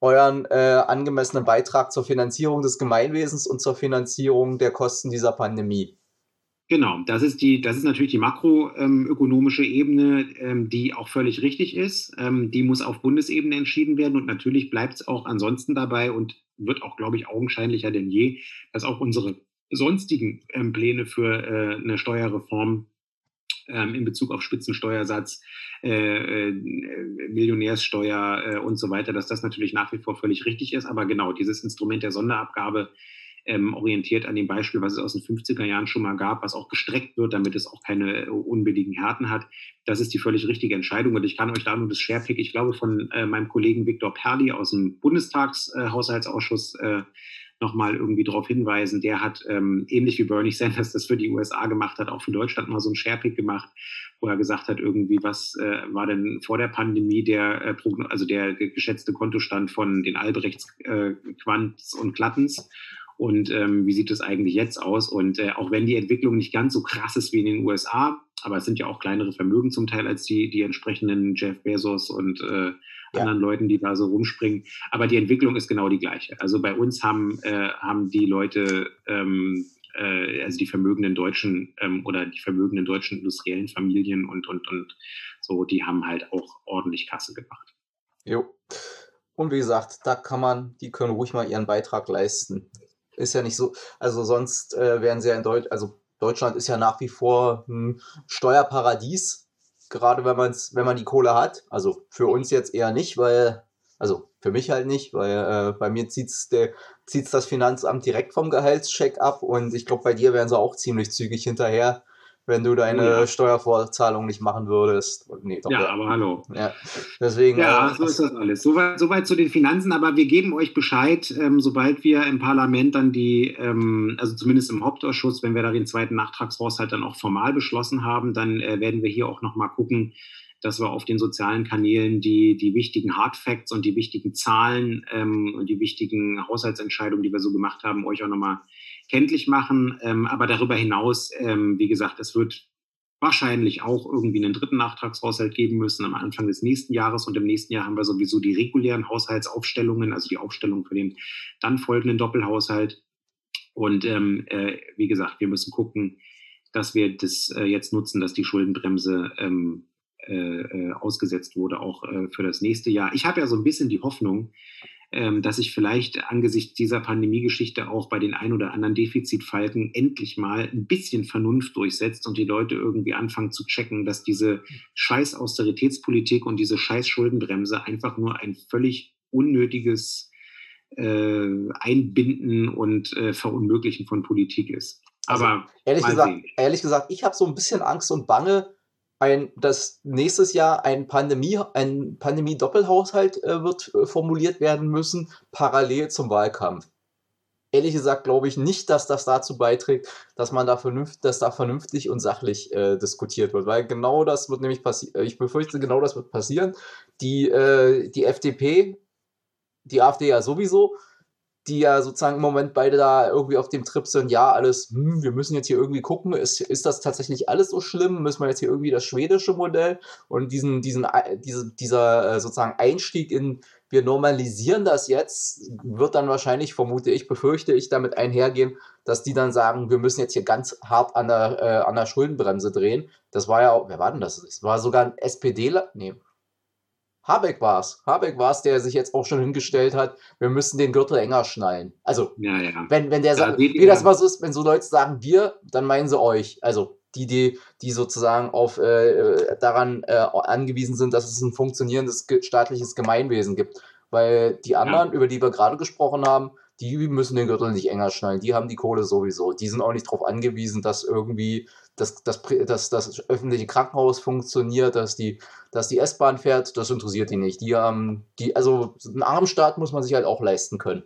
euren äh, angemessenen Beitrag zur Finanzierung des Gemeinwesens und zur Finanzierung der Kosten dieser Pandemie. Genau, das ist die, das ist natürlich die makroökonomische ähm, Ebene, ähm, die auch völlig richtig ist. Ähm, die muss auf Bundesebene entschieden werden und natürlich bleibt es auch ansonsten dabei und wird auch, glaube ich, augenscheinlicher denn je, dass auch unsere sonstigen ähm, Pläne für äh, eine Steuerreform ähm, in Bezug auf Spitzensteuersatz, äh, äh, Millionärssteuer äh, und so weiter, dass das natürlich nach wie vor völlig richtig ist. Aber genau, dieses Instrument der Sonderabgabe ähm, orientiert an dem Beispiel, was es aus den 50er Jahren schon mal gab, was auch gestreckt wird, damit es auch keine äh, unbilligen Härten hat. Das ist die völlig richtige Entscheidung. Und ich kann euch da nur das Sharepick, ich glaube, von äh, meinem Kollegen Viktor Perli aus dem Bundestagshaushaltsausschuss äh, nochmal irgendwie darauf hinweisen. Der hat ähm, ähnlich wie Bernie Sanders das für die USA gemacht hat, auch für Deutschland mal so ein Sharepick gemacht, wo er gesagt hat, irgendwie, was äh, war denn vor der Pandemie der, äh, also der geschätzte Kontostand von den Albrechts, äh, Quants und Klattens und ähm, wie sieht es eigentlich jetzt aus? Und äh, auch wenn die Entwicklung nicht ganz so krass ist wie in den USA, aber es sind ja auch kleinere Vermögen zum Teil als die, die entsprechenden Jeff Bezos und äh, ja. anderen Leuten, die da so rumspringen. Aber die Entwicklung ist genau die gleiche. Also bei uns haben, äh, haben die Leute ähm, äh, also die vermögenden deutschen ähm, oder die vermögenden deutschen industriellen Familien und, und, und so, die haben halt auch ordentlich Kasse gemacht. Jo. Und wie gesagt, da kann man, die können ruhig mal ihren Beitrag leisten. Ist ja nicht so, also sonst äh, wären sie ja in Deutschland, also Deutschland ist ja nach wie vor ein Steuerparadies, gerade wenn man wenn man die Kohle hat. Also für uns jetzt eher nicht, weil, also für mich halt nicht, weil äh, bei mir zieht es das Finanzamt direkt vom Gehaltscheck ab und ich glaube, bei dir wären sie auch ziemlich zügig hinterher, wenn du deine ja. Steuervorzahlung nicht machen würdest. Nee, doch, ja, ja, aber hallo. Ja, deswegen. Ja, äh, so ist das alles. Soweit, soweit zu den Finanzen, aber wir geben euch Bescheid, ähm, sobald wir im Parlament dann die, ähm, also zumindest im Hauptausschuss, wenn wir da den zweiten Nachtragshaushalt dann auch formal beschlossen haben, dann äh, werden wir hier auch nochmal gucken, dass wir auf den sozialen Kanälen die, die wichtigen Hard Facts und die wichtigen Zahlen ähm, und die wichtigen Haushaltsentscheidungen, die wir so gemacht haben, euch auch nochmal kenntlich machen. Ähm, aber darüber hinaus, ähm, wie gesagt, es wird wahrscheinlich auch irgendwie einen dritten Nachtragshaushalt geben müssen am Anfang des nächsten Jahres. Und im nächsten Jahr haben wir sowieso die regulären Haushaltsaufstellungen, also die Aufstellung für den dann folgenden Doppelhaushalt. Und ähm, äh, wie gesagt, wir müssen gucken, dass wir das äh, jetzt nutzen, dass die Schuldenbremse ähm, äh, äh ausgesetzt wurde, auch äh, für das nächste Jahr. Ich habe ja so ein bisschen die Hoffnung, dass sich vielleicht angesichts dieser Pandemiegeschichte auch bei den ein oder anderen Defizitfalken endlich mal ein bisschen Vernunft durchsetzt und die Leute irgendwie anfangen zu checken, dass diese scheiß Austeritätspolitik und diese scheiß Schuldenbremse einfach nur ein völlig unnötiges äh, Einbinden und äh, Verunmöglichen von Politik ist. Also, Aber ehrlich, gesagt, ehrlich gesagt, ich habe so ein bisschen Angst und Bange, ein, dass nächstes Jahr ein Pandemie, ein Pandemie-Doppelhaushalt äh, wird äh, formuliert werden müssen, parallel zum Wahlkampf. Ehrlich gesagt glaube ich nicht, dass das dazu beiträgt, dass man da vernünftig, dass da vernünftig und sachlich äh, diskutiert wird, weil genau das wird nämlich passieren. Ich befürchte, genau das wird passieren. Die, äh, die FDP, die AfD ja sowieso, die ja sozusagen im Moment beide da irgendwie auf dem Trip sind, ja, alles, hm, wir müssen jetzt hier irgendwie gucken, ist, ist das tatsächlich alles so schlimm? Müssen wir jetzt hier irgendwie das schwedische Modell und diesen, diesen, diese, dieser äh, sozusagen Einstieg in, wir normalisieren das jetzt, wird dann wahrscheinlich, vermute ich, befürchte ich, damit einhergehen, dass die dann sagen, wir müssen jetzt hier ganz hart an der, äh, an der Schuldenbremse drehen. Das war ja, wer war denn das? Das war sogar ein SPDler, nee, Habeck war es. Habeck war es, der sich jetzt auch schon hingestellt hat, wir müssen den Gürtel enger schnallen. Also, ja, ja. Wenn, wenn der da sagt, wie das was ist, wenn so Leute sagen wir, dann meinen sie euch. Also die, die, die sozusagen auf, äh, daran äh, angewiesen sind, dass es ein funktionierendes staatliches Gemeinwesen gibt. Weil die anderen, ja. über die wir gerade gesprochen haben, die müssen den Gürtel nicht enger schnallen. Die haben die Kohle sowieso. Die sind auch nicht darauf angewiesen, dass irgendwie das, das, das, das öffentliche Krankenhaus funktioniert, dass die, dass die S-Bahn fährt. Das interessiert die nicht. Die haben, die, also einen Armstaat muss man sich halt auch leisten können.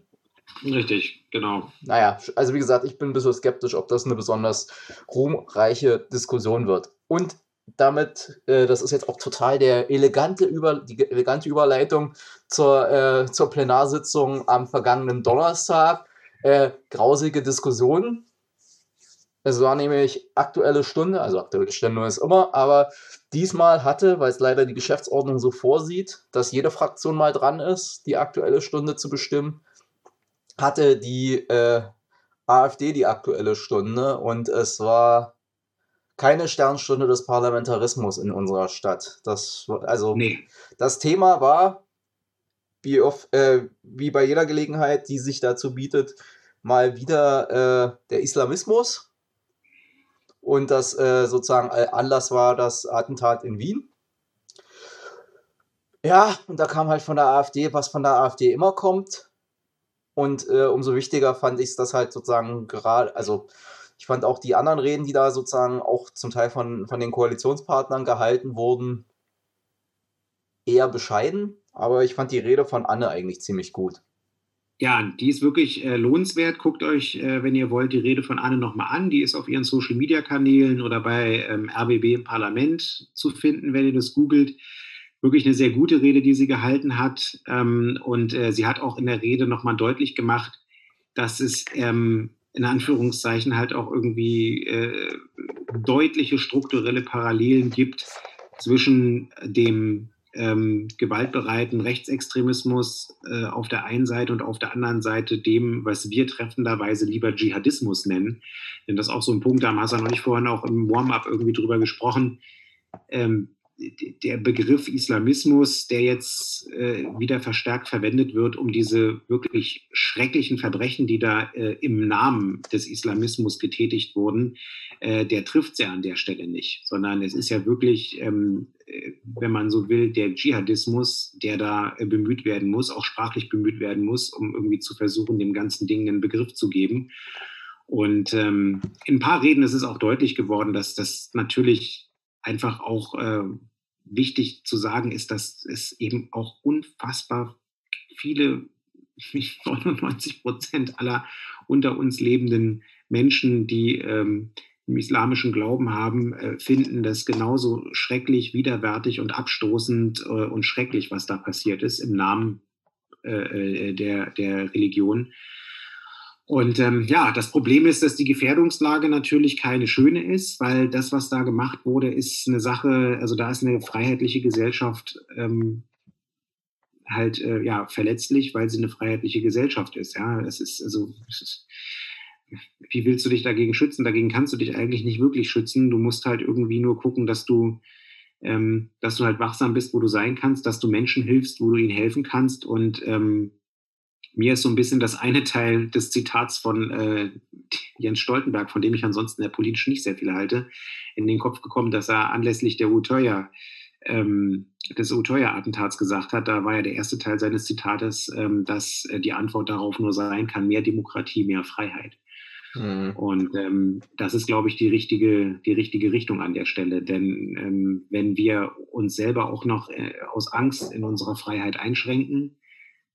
Richtig, genau. Naja, also wie gesagt, ich bin ein bisschen skeptisch, ob das eine besonders ruhmreiche Diskussion wird. Und damit, äh, das ist jetzt auch total der elegante Über, die elegante Überleitung zur, äh, zur Plenarsitzung am vergangenen Donnerstag. Äh, grausige Diskussionen. Es war nämlich aktuelle Stunde, also aktuelle Stunde ist immer, aber diesmal hatte, weil es leider die Geschäftsordnung so vorsieht, dass jede Fraktion mal dran ist, die aktuelle Stunde zu bestimmen, hatte die äh, AfD die aktuelle Stunde und es war keine Sternstunde des Parlamentarismus in unserer Stadt. Das, also, nee. das Thema war, wie, oft, äh, wie bei jeder Gelegenheit, die sich dazu bietet, mal wieder äh, der Islamismus. Und das äh, sozusagen Anlass war das Attentat in Wien. Ja, und da kam halt von der AfD, was von der AfD immer kommt. Und äh, umso wichtiger fand ich es, dass halt sozusagen gerade, also ich fand auch die anderen Reden, die da sozusagen auch zum Teil von, von den Koalitionspartnern gehalten wurden, eher bescheiden. Aber ich fand die Rede von Anne eigentlich ziemlich gut. Ja, die ist wirklich äh, lohnenswert. Guckt euch, äh, wenn ihr wollt, die Rede von Anne nochmal an. Die ist auf ihren Social-Media-Kanälen oder bei ähm, RBB im Parlament zu finden, wenn ihr das googelt. Wirklich eine sehr gute Rede, die sie gehalten hat. Ähm, und äh, sie hat auch in der Rede nochmal deutlich gemacht, dass es ähm, in Anführungszeichen halt auch irgendwie äh, deutliche strukturelle Parallelen gibt zwischen dem ähm, gewaltbereiten Rechtsextremismus äh, auf der einen Seite und auf der anderen Seite dem, was wir treffenderweise lieber Dschihadismus nennen. Denn das ist auch so ein Punkt, da haben Hassan und ich vorhin auch im Warm-up irgendwie drüber gesprochen. Ähm, der Begriff Islamismus, der jetzt äh, wieder verstärkt verwendet wird, um diese wirklich schrecklichen Verbrechen, die da äh, im Namen des Islamismus getätigt wurden, äh, der trifft sie an der Stelle nicht, sondern es ist ja wirklich, ähm, äh, wenn man so will, der Dschihadismus, der da äh, bemüht werden muss, auch sprachlich bemüht werden muss, um irgendwie zu versuchen, dem ganzen Ding einen Begriff zu geben. Und ähm, in ein paar Reden ist es auch deutlich geworden, dass das natürlich einfach auch äh, wichtig zu sagen ist, dass es eben auch unfassbar viele, 99 Prozent aller unter uns lebenden Menschen, die ähm, im islamischen Glauben haben, äh, finden das genauso schrecklich, widerwärtig und abstoßend äh, und schrecklich, was da passiert ist im Namen äh, äh der, der Religion. Und ähm, ja, das Problem ist, dass die Gefährdungslage natürlich keine schöne ist, weil das, was da gemacht wurde, ist eine Sache, also da ist eine freiheitliche Gesellschaft ähm, halt äh, ja verletzlich, weil sie eine freiheitliche Gesellschaft ist. Ja, es ist also es ist, wie willst du dich dagegen schützen? Dagegen kannst du dich eigentlich nicht wirklich schützen. Du musst halt irgendwie nur gucken, dass du ähm, dass du halt wachsam bist, wo du sein kannst, dass du Menschen hilfst, wo du ihnen helfen kannst und ähm, mir ist so ein bisschen das eine Teil des Zitats von äh, Jens Stoltenberg, von dem ich ansonsten ja politisch nicht sehr viel halte, in den Kopf gekommen, dass er anlässlich der Utøya, ähm, des Utøya-Attentats gesagt hat. Da war ja der erste Teil seines Zitates, ähm, dass äh, die Antwort darauf nur sein kann, mehr Demokratie, mehr Freiheit. Mhm. Und ähm, das ist, glaube ich, die richtige, die richtige Richtung an der Stelle. Denn ähm, wenn wir uns selber auch noch äh, aus Angst in unserer Freiheit einschränken,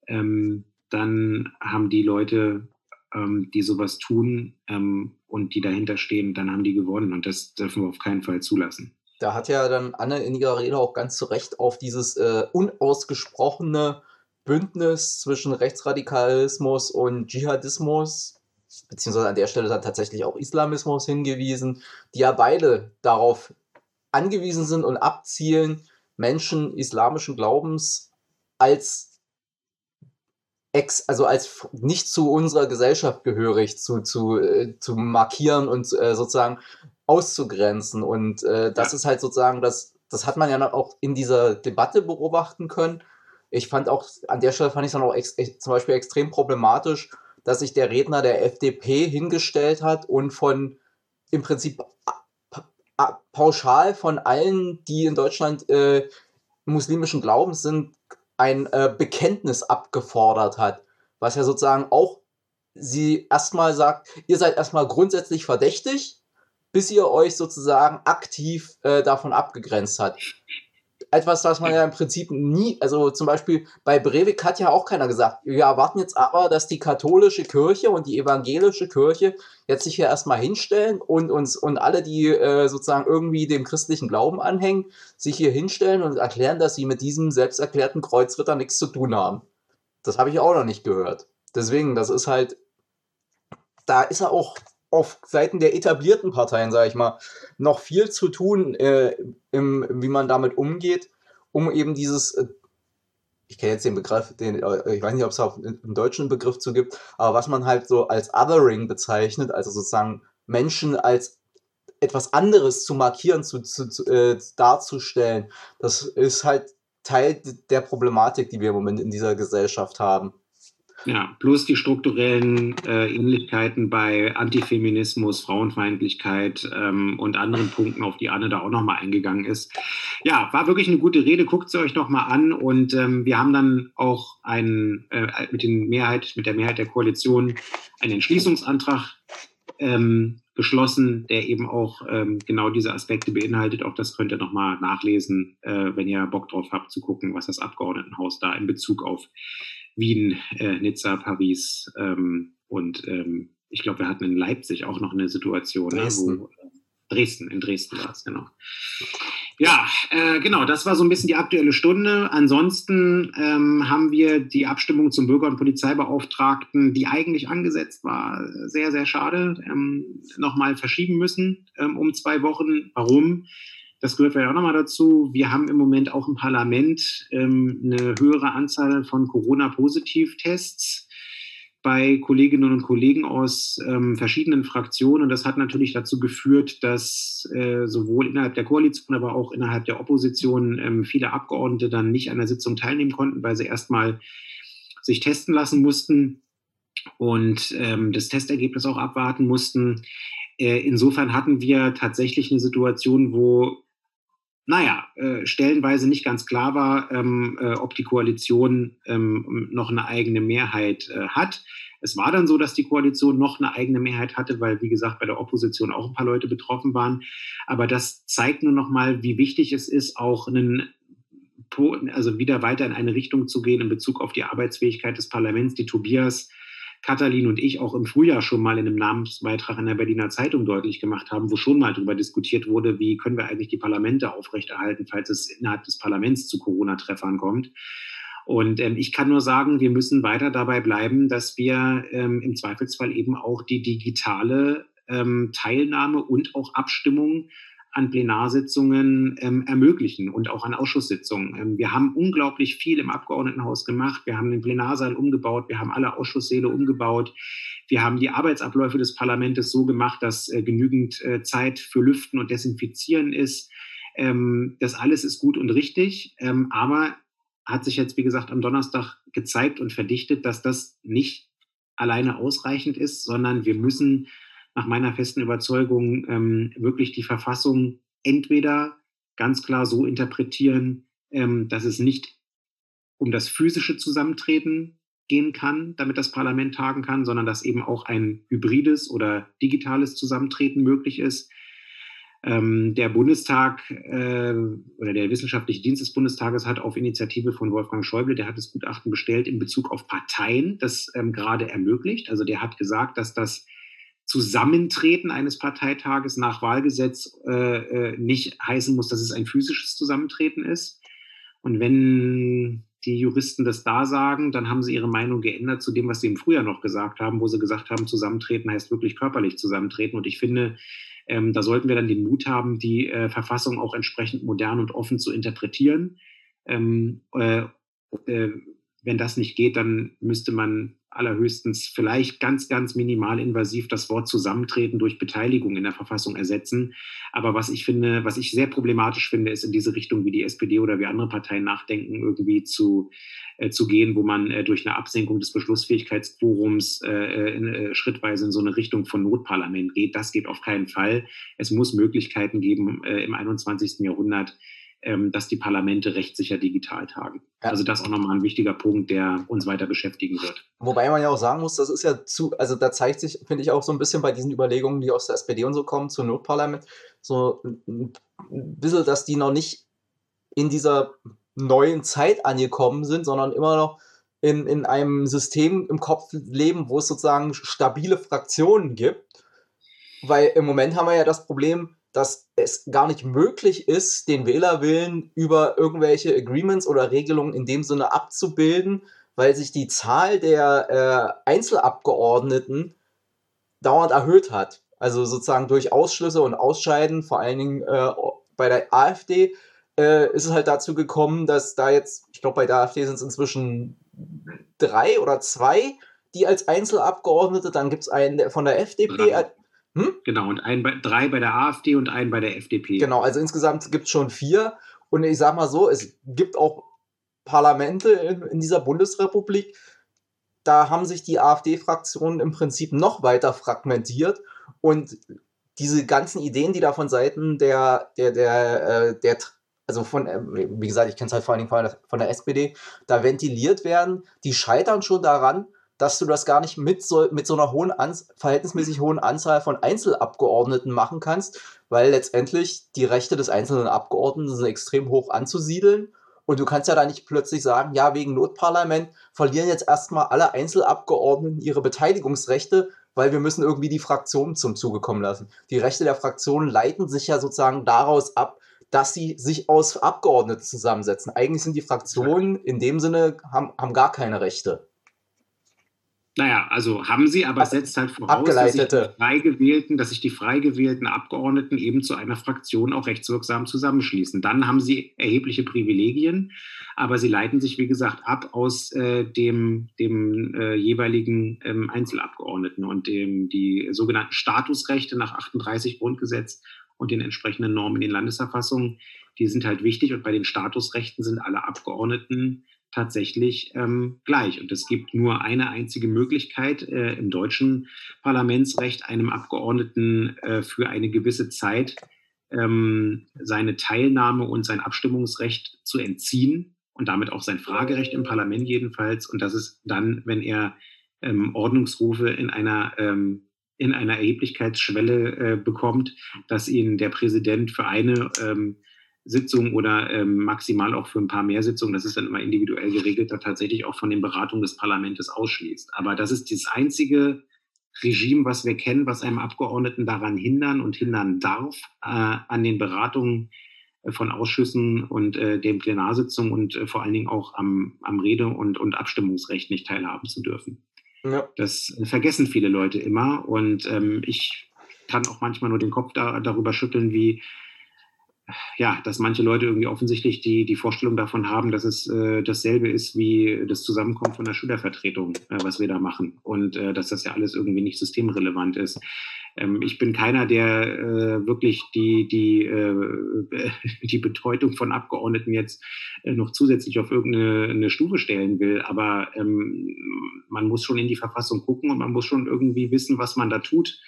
ähm, dann haben die Leute, ähm, die sowas tun ähm, und die dahinter stehen, dann haben die gewonnen. Und das dürfen wir auf keinen Fall zulassen. Da hat ja dann Anne in ihrer Rede auch ganz zu Recht auf dieses äh, unausgesprochene Bündnis zwischen Rechtsradikalismus und Dschihadismus, beziehungsweise an der Stelle dann tatsächlich auch Islamismus hingewiesen, die ja beide darauf angewiesen sind und abzielen, Menschen islamischen Glaubens als ex, also als nicht zu unserer Gesellschaft gehörig zu, zu, äh, zu markieren und äh, sozusagen auszugrenzen. Und äh, das ja. ist halt sozusagen, das, das hat man ja auch in dieser Debatte beobachten können. Ich fand auch, an der Stelle fand ich es dann auch ex, zum Beispiel extrem problematisch, dass sich der Redner der FDP hingestellt hat und von im Prinzip pauschal von allen, die in Deutschland äh, muslimischen Glaubens sind, ein äh, Bekenntnis abgefordert hat, was ja sozusagen auch sie erstmal sagt, ihr seid erstmal grundsätzlich verdächtig, bis ihr euch sozusagen aktiv äh, davon abgegrenzt hat etwas, was man ja im Prinzip nie, also zum Beispiel bei Breivik hat ja auch keiner gesagt, wir erwarten jetzt aber, dass die katholische Kirche und die evangelische Kirche jetzt sich hier erstmal hinstellen und uns und alle, die äh, sozusagen irgendwie dem christlichen Glauben anhängen, sich hier hinstellen und erklären, dass sie mit diesem selbsterklärten Kreuzritter nichts zu tun haben. Das habe ich auch noch nicht gehört. Deswegen, das ist halt, da ist er auch auf Seiten der etablierten Parteien, sage ich mal, noch viel zu tun, äh, im, wie man damit umgeht, um eben dieses, äh, ich kenne jetzt den Begriff, den, äh, ich weiß nicht, ob es auch einen deutschen Begriff zu gibt, aber was man halt so als Othering bezeichnet, also sozusagen Menschen als etwas anderes zu markieren, zu, zu, zu äh, darzustellen, das ist halt Teil der Problematik, die wir im Moment in dieser Gesellschaft haben. Ja, plus die strukturellen äh, Ähnlichkeiten bei Antifeminismus, Frauenfeindlichkeit ähm, und anderen Punkten, auf die Anne da auch nochmal eingegangen ist. Ja, war wirklich eine gute Rede, guckt sie euch nochmal an und ähm, wir haben dann auch einen, äh, mit, den Mehrheit, mit der Mehrheit der Koalition einen Entschließungsantrag ähm, beschlossen, der eben auch ähm, genau diese Aspekte beinhaltet. Auch das könnt ihr nochmal nachlesen, äh, wenn ihr Bock drauf habt, zu gucken, was das Abgeordnetenhaus da in Bezug auf Wien, äh, Nizza, Paris ähm, und ähm, ich glaube, wir hatten in Leipzig auch noch eine Situation, Dresden, ne, wo, äh, Dresden in Dresden war es, genau. Ja, äh, genau, das war so ein bisschen die aktuelle Stunde. Ansonsten ähm, haben wir die Abstimmung zum Bürger- und Polizeibeauftragten, die eigentlich angesetzt war, sehr, sehr schade, ähm, nochmal verschieben müssen ähm, um zwei Wochen. Warum? Das gehört vielleicht auch nochmal dazu. Wir haben im Moment auch im Parlament ähm, eine höhere Anzahl von Corona-Positiv-Tests bei Kolleginnen und Kollegen aus ähm, verschiedenen Fraktionen. Und das hat natürlich dazu geführt, dass äh, sowohl innerhalb der Koalition, aber auch innerhalb der Opposition ähm, viele Abgeordnete dann nicht an der Sitzung teilnehmen konnten, weil sie erstmal sich testen lassen mussten und ähm, das Testergebnis auch abwarten mussten. Äh, insofern hatten wir tatsächlich eine Situation, wo naja, äh, stellenweise nicht ganz klar war, ähm, äh, ob die Koalition ähm, noch eine eigene Mehrheit äh, hat. Es war dann so, dass die Koalition noch eine eigene Mehrheit hatte, weil, wie gesagt, bei der Opposition auch ein paar Leute betroffen waren. Aber das zeigt nur noch mal, wie wichtig es ist, auch einen also wieder weiter in eine Richtung zu gehen in Bezug auf die Arbeitsfähigkeit des Parlaments. Die Tobias Katalin und ich auch im Frühjahr schon mal in einem Namensbeitrag in der Berliner Zeitung deutlich gemacht haben, wo schon mal darüber diskutiert wurde, wie können wir eigentlich die Parlamente aufrechterhalten, falls es innerhalb des Parlaments zu Corona-Treffern kommt. Und ähm, ich kann nur sagen, wir müssen weiter dabei bleiben, dass wir ähm, im Zweifelsfall eben auch die digitale ähm, Teilnahme und auch Abstimmung an Plenarsitzungen ähm, ermöglichen und auch an Ausschusssitzungen. Ähm, wir haben unglaublich viel im Abgeordnetenhaus gemacht. Wir haben den Plenarsaal umgebaut. Wir haben alle Ausschusssäle umgebaut. Wir haben die Arbeitsabläufe des Parlaments so gemacht, dass äh, genügend äh, Zeit für Lüften und Desinfizieren ist. Ähm, das alles ist gut und richtig. Ähm, aber hat sich jetzt, wie gesagt, am Donnerstag gezeigt und verdichtet, dass das nicht alleine ausreichend ist, sondern wir müssen nach meiner festen Überzeugung ähm, wirklich die Verfassung entweder ganz klar so interpretieren, ähm, dass es nicht um das physische Zusammentreten gehen kann, damit das Parlament tagen kann, sondern dass eben auch ein hybrides oder digitales Zusammentreten möglich ist. Ähm, der Bundestag äh, oder der wissenschaftliche Dienst des Bundestages hat auf Initiative von Wolfgang Schäuble, der hat das Gutachten bestellt in Bezug auf Parteien, das ähm, gerade ermöglicht. Also der hat gesagt, dass das Zusammentreten eines Parteitages nach Wahlgesetz äh, äh, nicht heißen muss, dass es ein physisches Zusammentreten ist. Und wenn die Juristen das da sagen, dann haben sie ihre Meinung geändert zu dem, was sie im Frühjahr noch gesagt haben, wo sie gesagt haben, Zusammentreten heißt wirklich körperlich zusammentreten. Und ich finde, ähm, da sollten wir dann den Mut haben, die äh, Verfassung auch entsprechend modern und offen zu interpretieren. Ähm, äh, äh, wenn das nicht geht, dann müsste man allerhöchstens vielleicht ganz, ganz minimal invasiv das Wort Zusammentreten durch Beteiligung in der Verfassung ersetzen. Aber was ich finde, was ich sehr problematisch finde, ist in diese Richtung, wie die SPD oder wie andere Parteien nachdenken, irgendwie zu, äh, zu gehen, wo man äh, durch eine Absenkung des Beschlussfähigkeitsquorums äh, äh in, äh, schrittweise in so eine Richtung von Notparlament geht. Das geht auf keinen Fall. Es muss Möglichkeiten geben, äh, im 21. Jahrhundert dass die Parlamente rechtssicher digital tagen. Ja. Also das ist auch nochmal ein wichtiger Punkt, der uns weiter beschäftigen wird. Wobei man ja auch sagen muss, das ist ja zu, also da zeigt sich, finde ich, auch so ein bisschen bei diesen Überlegungen, die aus der SPD und so kommen, zu Notparlament, so ein bisschen, dass die noch nicht in dieser neuen Zeit angekommen sind, sondern immer noch in, in einem System im Kopf leben, wo es sozusagen stabile Fraktionen gibt. Weil im Moment haben wir ja das Problem, dass es gar nicht möglich ist, den Wählerwillen über irgendwelche Agreements oder Regelungen in dem Sinne abzubilden, weil sich die Zahl der äh, Einzelabgeordneten dauernd erhöht hat. Also sozusagen durch Ausschlüsse und Ausscheiden, vor allen Dingen äh, bei der AfD, äh, ist es halt dazu gekommen, dass da jetzt, ich glaube, bei der AfD sind es inzwischen drei oder zwei, die als Einzelabgeordnete, dann gibt es einen von der FDP, hm? Genau, und ein bei, drei bei der AfD und einen bei der FDP. Genau, also insgesamt gibt es schon vier. Und ich sag mal so, es gibt auch Parlamente in, in dieser Bundesrepublik, da haben sich die AfD-Fraktionen im Prinzip noch weiter fragmentiert und diese ganzen Ideen, die da von Seiten der, der, der, äh, der also von, äh, wie gesagt, ich kenne es halt vor allen Dingen von der, von der SPD, da ventiliert werden, die scheitern schon daran, dass du das gar nicht mit so, mit so einer hohen, verhältnismäßig hohen Anzahl von Einzelabgeordneten machen kannst, weil letztendlich die Rechte des einzelnen Abgeordneten sind extrem hoch anzusiedeln. Und du kannst ja da nicht plötzlich sagen, ja, wegen Notparlament verlieren jetzt erstmal alle Einzelabgeordneten ihre Beteiligungsrechte, weil wir müssen irgendwie die Fraktionen zum Zuge kommen lassen. Die Rechte der Fraktionen leiten sich ja sozusagen daraus ab, dass sie sich aus Abgeordneten zusammensetzen. Eigentlich sind die Fraktionen in dem Sinne, haben, haben gar keine Rechte. Naja, also haben sie, aber es setzt halt voraus, dass sich, die frei gewählten, dass sich die frei gewählten Abgeordneten eben zu einer Fraktion auch rechtswirksam zusammenschließen. Dann haben sie erhebliche Privilegien, aber sie leiten sich, wie gesagt, ab aus äh, dem, dem äh, jeweiligen ähm, Einzelabgeordneten und dem, die sogenannten Statusrechte nach 38 Grundgesetz und den entsprechenden Normen in den Landesverfassungen, die sind halt wichtig und bei den Statusrechten sind alle Abgeordneten tatsächlich ähm, gleich. Und es gibt nur eine einzige Möglichkeit äh, im deutschen Parlamentsrecht, einem Abgeordneten äh, für eine gewisse Zeit ähm, seine Teilnahme und sein Abstimmungsrecht zu entziehen und damit auch sein Fragerecht im Parlament jedenfalls. Und das ist dann, wenn er ähm, Ordnungsrufe in einer ähm, in einer Erheblichkeitsschwelle äh, bekommt, dass ihn der Präsident für eine ähm, Sitzung oder ähm, maximal auch für ein paar mehr Sitzungen, das ist dann immer individuell geregelt, da tatsächlich auch von den Beratungen des Parlaments ausschließt. Aber das ist das einzige Regime, was wir kennen, was einem Abgeordneten daran hindern und hindern darf, äh, an den Beratungen äh, von Ausschüssen und äh, den Plenarsitzungen und äh, vor allen Dingen auch am, am Rede- und, und Abstimmungsrecht nicht teilhaben zu dürfen. Ja. Das vergessen viele Leute immer und ähm, ich kann auch manchmal nur den Kopf da, darüber schütteln, wie ja, dass manche Leute irgendwie offensichtlich die, die Vorstellung davon haben, dass es äh, dasselbe ist wie das Zusammenkommen von der Schülervertretung, äh, was wir da machen. Und äh, dass das ja alles irgendwie nicht systemrelevant ist. Ähm, ich bin keiner, der äh, wirklich die, die, äh, die Bedeutung von Abgeordneten jetzt äh, noch zusätzlich auf irgendeine Stufe stellen will. Aber ähm, man muss schon in die Verfassung gucken und man muss schon irgendwie wissen, was man da tut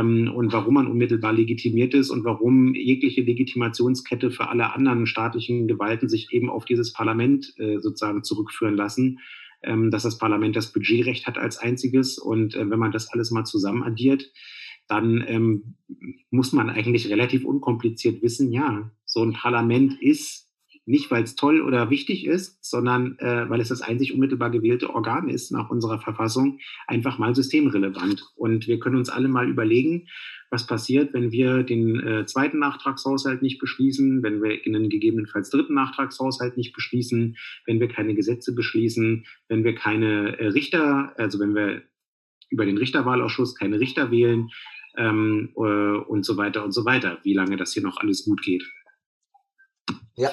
und warum man unmittelbar legitimiert ist und warum jegliche Legitimationskette für alle anderen staatlichen Gewalten sich eben auf dieses Parlament äh, sozusagen zurückführen lassen, ähm, dass das Parlament das Budgetrecht hat als einziges. Und äh, wenn man das alles mal zusammen addiert, dann ähm, muss man eigentlich relativ unkompliziert wissen, ja, so ein Parlament ist nicht, weil es toll oder wichtig ist, sondern äh, weil es das einzig unmittelbar gewählte Organ ist nach unserer Verfassung, einfach mal systemrelevant. Und wir können uns alle mal überlegen, was passiert, wenn wir den äh, zweiten Nachtragshaushalt nicht beschließen, wenn wir einen gegebenenfalls dritten Nachtragshaushalt nicht beschließen, wenn wir keine Gesetze beschließen, wenn wir keine äh, Richter, also wenn wir über den Richterwahlausschuss keine Richter wählen ähm, äh, und so weiter und so weiter, wie lange das hier noch alles gut geht. Ja,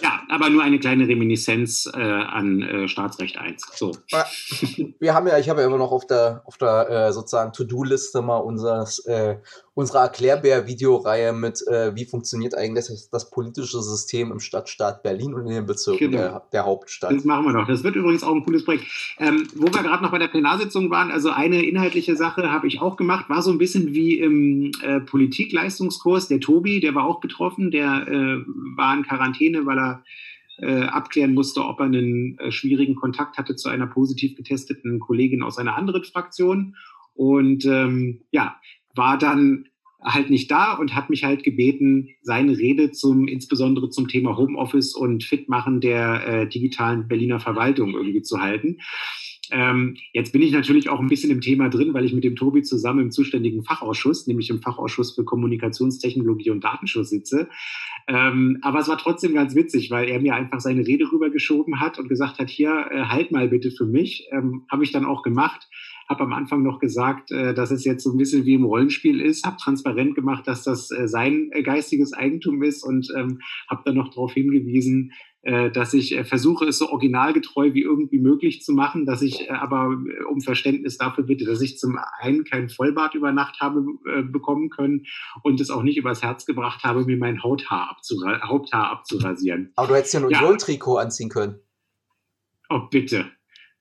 ja, aber nur eine kleine Reminiszenz äh, an äh, Staatsrecht 1. So. Wir haben ja, ich habe ja immer noch auf der, auf der äh, sozusagen To-Do-Liste mal unseres, äh, unsere Erklärbär-Videoreihe mit, äh, wie funktioniert eigentlich das, das, politische System im Stadtstaat Berlin und in den Bezirken genau. der, der, Hauptstadt. Das machen wir noch. Das wird übrigens auch ein cooles Projekt. Ähm, wo wir gerade noch bei der Plenarsitzung waren, also eine inhaltliche Sache habe ich auch gemacht, war so ein bisschen wie im äh, Politikleistungskurs. Der Tobi, der war auch betroffen, der äh, war in Quarantäne, weil er äh, abklären musste, ob er einen äh, schwierigen Kontakt hatte zu einer positiv getesteten Kollegin aus einer anderen Fraktion. Und ähm, ja, war dann halt nicht da und hat mich halt gebeten, seine Rede zum, insbesondere zum Thema Homeoffice und Fitmachen der äh, digitalen Berliner Verwaltung irgendwie zu halten. Ähm, jetzt bin ich natürlich auch ein bisschen im Thema drin, weil ich mit dem Tobi zusammen im zuständigen Fachausschuss, nämlich im Fachausschuss für Kommunikationstechnologie und Datenschutz sitze. Ähm, aber es war trotzdem ganz witzig, weil er mir einfach seine Rede rübergeschoben hat und gesagt hat, hier, äh, halt mal bitte für mich. Ähm, Habe ich dann auch gemacht habe am Anfang noch gesagt, äh, dass es jetzt so ein bisschen wie im Rollenspiel ist, habe transparent gemacht, dass das äh, sein äh, geistiges Eigentum ist und ähm, habe dann noch darauf hingewiesen, dass ich versuche, es so originalgetreu wie irgendwie möglich zu machen, dass ich aber um Verständnis dafür bitte, dass ich zum einen kein Vollbart über Nacht habe äh, bekommen können und es auch nicht übers Herz gebracht habe, mir mein Hauthaar, abzura Haupthaar abzurasieren. Aber du hättest ja ein Union-Trikot anziehen können. Oh, bitte.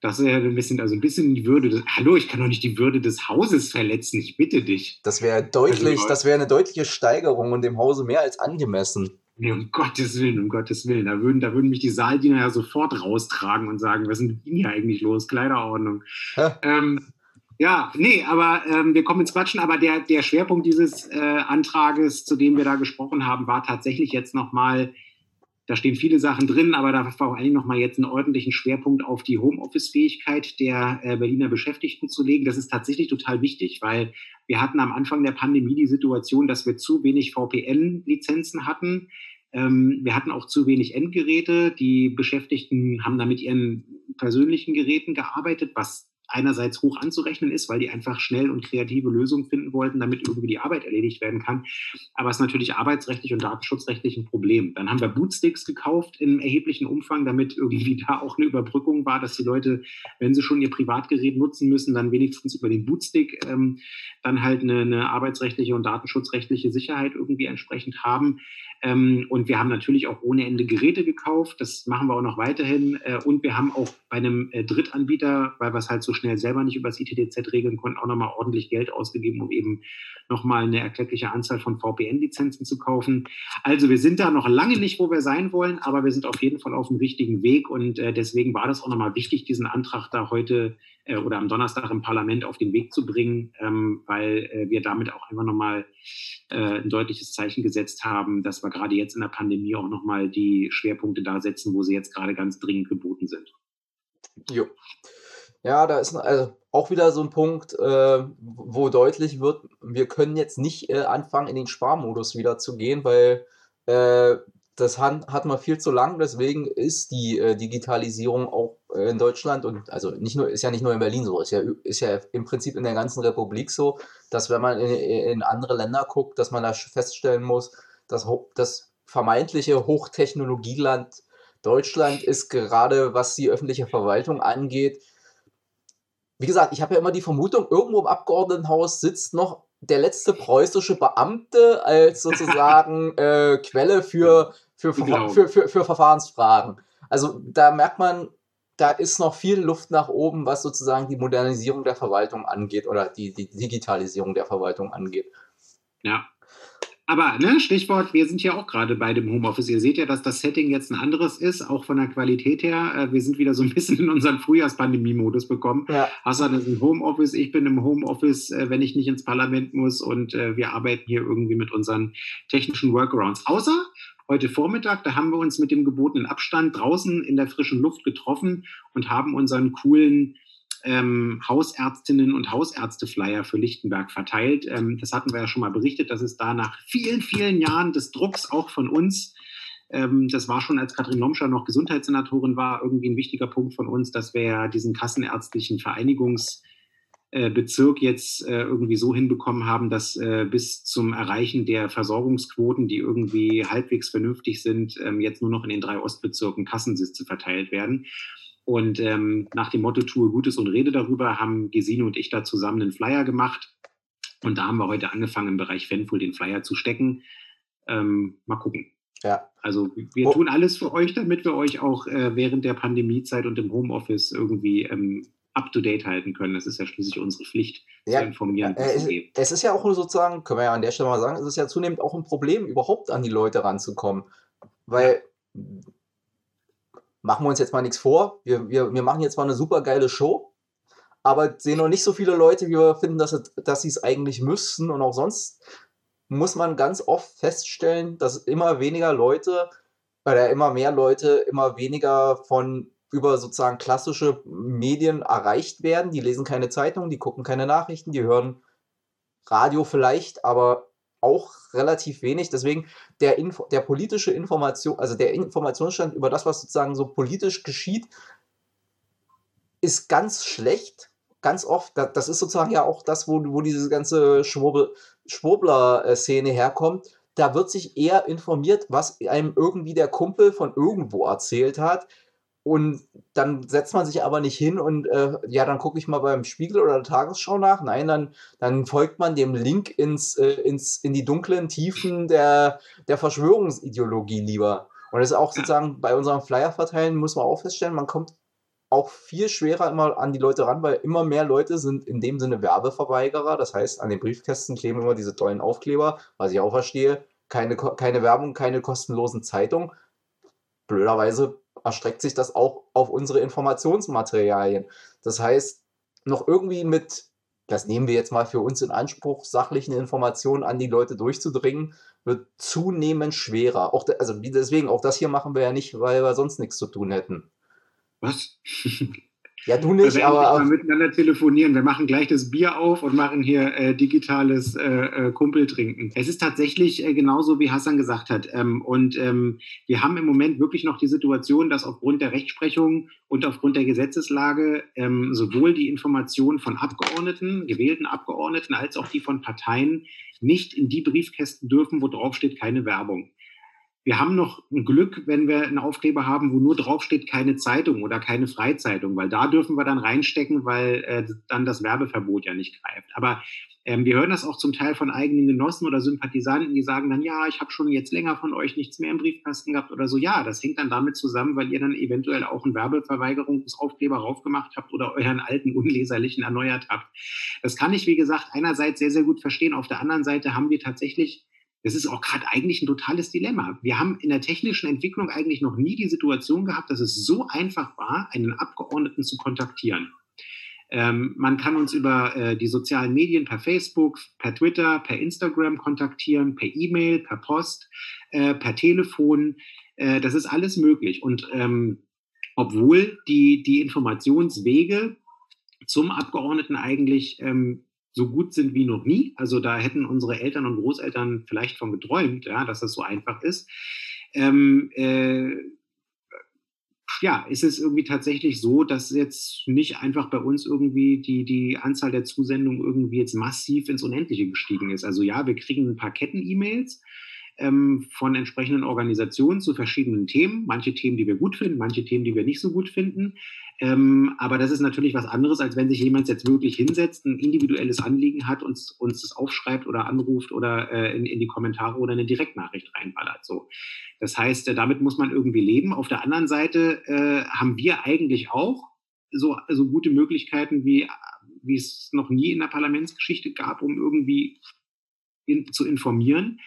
Das wäre ein bisschen, also ein bisschen die Würde des. Hallo, ich kann doch nicht die Würde des Hauses verletzen, ich bitte dich. Das wäre deutlich, also, das wäre eine deutliche Steigerung und dem Hause mehr als angemessen. Nee, um Gottes Willen, um Gottes Willen. Da würden, da würden mich die Saaldiener ja sofort raustragen und sagen, was ist denn mit Ihnen hier eigentlich los? Kleiderordnung. Ähm, ja, nee, aber ähm, wir kommen ins Quatschen. Aber der, der Schwerpunkt dieses äh, Antrages, zu dem wir da gesprochen haben, war tatsächlich jetzt nochmal da stehen viele Sachen drin, aber da vor allem noch mal jetzt einen ordentlichen Schwerpunkt auf die Homeoffice-Fähigkeit der äh, Berliner Beschäftigten zu legen. Das ist tatsächlich total wichtig, weil wir hatten am Anfang der Pandemie die Situation, dass wir zu wenig VPN-Lizenzen hatten. Ähm, wir hatten auch zu wenig Endgeräte. Die Beschäftigten haben da mit ihren persönlichen Geräten gearbeitet, was einerseits hoch anzurechnen ist, weil die einfach schnell und kreative Lösungen finden wollten, damit irgendwie die Arbeit erledigt werden kann. Aber es ist natürlich arbeitsrechtlich und datenschutzrechtlich ein Problem. Dann haben wir Bootsticks gekauft in erheblichen Umfang, damit irgendwie da auch eine Überbrückung war, dass die Leute, wenn sie schon ihr Privatgerät nutzen müssen, dann wenigstens über den Bootstick ähm, dann halt eine, eine arbeitsrechtliche und datenschutzrechtliche Sicherheit irgendwie entsprechend haben. Ähm, und wir haben natürlich auch ohne Ende Geräte gekauft. Das machen wir auch noch weiterhin. Äh, und wir haben auch bei einem äh, Drittanbieter, weil wir es halt so schnell selber nicht über das ITDZ regeln konnten, auch nochmal ordentlich Geld ausgegeben, um eben nochmal eine erkleckliche Anzahl von VPN-Lizenzen zu kaufen. Also wir sind da noch lange nicht, wo wir sein wollen, aber wir sind auf jeden Fall auf dem richtigen Weg. Und äh, deswegen war das auch nochmal wichtig, diesen Antrag da heute äh, oder am Donnerstag im Parlament auf den Weg zu bringen, ähm, weil äh, wir damit auch einfach nochmal äh, ein deutliches Zeichen gesetzt haben, dass wir gerade jetzt in der Pandemie auch nochmal die Schwerpunkte da setzen, wo sie jetzt gerade ganz dringend geboten sind. Jo. Ja, da ist also auch wieder so ein Punkt, äh, wo deutlich wird, wir können jetzt nicht äh, anfangen, in den Sparmodus wieder zu gehen, weil äh, das hat, hat man viel zu lang, deswegen ist die äh, Digitalisierung auch äh, in Deutschland und also nicht nur, ist ja nicht nur in Berlin so, ist ja, ist ja im Prinzip in der ganzen Republik so, dass wenn man in, in andere Länder guckt, dass man da feststellen muss, dass das vermeintliche Hochtechnologieland Deutschland ist gerade, was die öffentliche Verwaltung angeht, wie gesagt, ich habe ja immer die Vermutung, irgendwo im Abgeordnetenhaus sitzt noch der letzte preußische Beamte als sozusagen äh, Quelle für, für, genau. für, für, für Verfahrensfragen. Also da merkt man, da ist noch viel Luft nach oben, was sozusagen die Modernisierung der Verwaltung angeht oder die, die Digitalisierung der Verwaltung angeht. Ja, aber ne, Stichwort, wir sind ja auch gerade bei dem Homeoffice. Ihr seht ja, dass das Setting jetzt ein anderes ist, auch von der Qualität her. Äh, wir sind wieder so ein bisschen in unseren Frühjahrspandemie-Modus bekommen. Ja. Hassan ist im Homeoffice, ich bin im Homeoffice, äh, wenn ich nicht ins Parlament muss und äh, wir arbeiten hier irgendwie mit unseren technischen Workarounds. Außer heute Vormittag, da haben wir uns mit dem gebotenen Abstand draußen in der frischen Luft getroffen und haben unseren coolen ähm, Hausärztinnen und Hausärzte-Flyer für Lichtenberg verteilt. Ähm, das hatten wir ja schon mal berichtet, dass es da nach vielen, vielen Jahren des Drucks auch von uns, ähm, das war schon, als Katrin Lomscher noch Gesundheitssenatorin war, irgendwie ein wichtiger Punkt von uns, dass wir ja diesen kassenärztlichen Vereinigungs- äh, Bezirk jetzt äh, irgendwie so hinbekommen haben, dass äh, bis zum Erreichen der Versorgungsquoten, die irgendwie halbwegs vernünftig sind, ähm, jetzt nur noch in den drei Ostbezirken Kassensitze verteilt werden. Und ähm, nach dem Motto Tue Gutes und rede darüber haben Gesine und ich da zusammen einen Flyer gemacht. Und da haben wir heute angefangen, im Bereich Fanful den Flyer zu stecken. Ähm, mal gucken. Ja. Also wir oh. tun alles für euch, damit wir euch auch äh, während der Pandemiezeit und im Homeoffice irgendwie ähm, up-to-date halten können. Das ist ja schließlich unsere Pflicht, ja, zu informieren. Äh, es, es, ist ja auch sozusagen, können wir ja an der Stelle mal sagen, es ist ja zunehmend auch ein Problem, überhaupt an die Leute ranzukommen. Weil machen wir uns jetzt mal nichts vor. Wir, wir, wir machen jetzt mal eine super geile Show, aber sehen noch nicht so viele Leute, wie wir finden, dass, dass sie es eigentlich müssten. Und auch sonst muss man ganz oft feststellen, dass immer weniger Leute oder immer mehr Leute immer weniger von über sozusagen klassische Medien erreicht werden. Die lesen keine Zeitung, die gucken keine Nachrichten, die hören Radio vielleicht, aber auch relativ wenig. Deswegen der, Info, der politische Information, also der Informationsstand über das, was sozusagen so politisch geschieht, ist ganz schlecht. Ganz oft, das ist sozusagen ja auch das, wo, wo diese ganze Schwurbler-Szene herkommt. Da wird sich eher informiert, was einem irgendwie der Kumpel von irgendwo erzählt hat, und dann setzt man sich aber nicht hin und äh, ja, dann gucke ich mal beim Spiegel oder der Tagesschau nach. Nein, dann, dann folgt man dem Link ins, äh, ins, in die dunklen Tiefen der, der Verschwörungsideologie lieber. Und das ist auch sozusagen bei unserem Flyer verteilen, muss man auch feststellen, man kommt auch viel schwerer immer an die Leute ran, weil immer mehr Leute sind in dem Sinne Werbeverweigerer. Das heißt, an den Briefkästen kleben immer diese tollen Aufkleber, was ich auch verstehe. Keine, keine Werbung, keine kostenlosen Zeitungen. Blöderweise erstreckt sich das auch auf unsere Informationsmaterialien. Das heißt, noch irgendwie mit, das nehmen wir jetzt mal für uns in Anspruch, sachlichen Informationen an die Leute durchzudringen, wird zunehmend schwerer. Auch also deswegen, auch das hier machen wir ja nicht, weil wir sonst nichts zu tun hätten. Was? Ja, du nicht, wir aber. Mal miteinander telefonieren. Wir machen gleich das Bier auf und machen hier äh, digitales äh, äh, Kumpeltrinken. Es ist tatsächlich äh, genauso, wie Hassan gesagt hat. Ähm, und ähm, wir haben im Moment wirklich noch die Situation, dass aufgrund der Rechtsprechung und aufgrund der Gesetzeslage ähm, sowohl die Informationen von Abgeordneten, gewählten Abgeordneten, als auch die von Parteien nicht in die Briefkästen dürfen, wo drauf steht keine Werbung. Wir haben noch ein Glück, wenn wir einen Aufkleber haben, wo nur draufsteht, keine Zeitung oder keine Freizeitung, weil da dürfen wir dann reinstecken, weil äh, dann das Werbeverbot ja nicht greift. Aber ähm, wir hören das auch zum Teil von eigenen Genossen oder Sympathisanten, die sagen dann, ja, ich habe schon jetzt länger von euch nichts mehr im Briefkasten gehabt oder so. Ja, das hängt dann damit zusammen, weil ihr dann eventuell auch einen Werbeverweigerungsaufkleber raufgemacht habt oder euren alten unleserlichen erneuert habt. Das kann ich, wie gesagt, einerseits sehr, sehr gut verstehen. Auf der anderen Seite haben wir tatsächlich das ist auch gerade eigentlich ein totales Dilemma. Wir haben in der technischen Entwicklung eigentlich noch nie die Situation gehabt, dass es so einfach war, einen Abgeordneten zu kontaktieren. Ähm, man kann uns über äh, die sozialen Medien per Facebook, per Twitter, per Instagram kontaktieren, per E-Mail, per Post, äh, per Telefon. Äh, das ist alles möglich. Und ähm, obwohl die, die Informationswege zum Abgeordneten eigentlich ähm, so gut sind wie noch nie. Also da hätten unsere Eltern und Großeltern vielleicht von geträumt, ja, dass das so einfach ist. Ähm, äh, ja, ist es irgendwie tatsächlich so, dass jetzt nicht einfach bei uns irgendwie die, die Anzahl der Zusendungen irgendwie jetzt massiv ins Unendliche gestiegen ist. Also ja, wir kriegen ein paar Ketten-E-Mails ähm, von entsprechenden Organisationen zu verschiedenen Themen. Manche Themen, die wir gut finden, manche Themen, die wir nicht so gut finden. Ähm, aber das ist natürlich was anderes, als wenn sich jemand jetzt wirklich hinsetzt, ein individuelles Anliegen hat, und uns das aufschreibt oder anruft oder äh, in, in, die Kommentare oder eine Direktnachricht reinballert. So. Das heißt, äh, damit muss man irgendwie leben. Auf der anderen Seite äh, haben wir eigentlich auch so, so gute Möglichkeiten, wie, wie es noch nie in der Parlamentsgeschichte gab, um irgendwie in, zu informieren.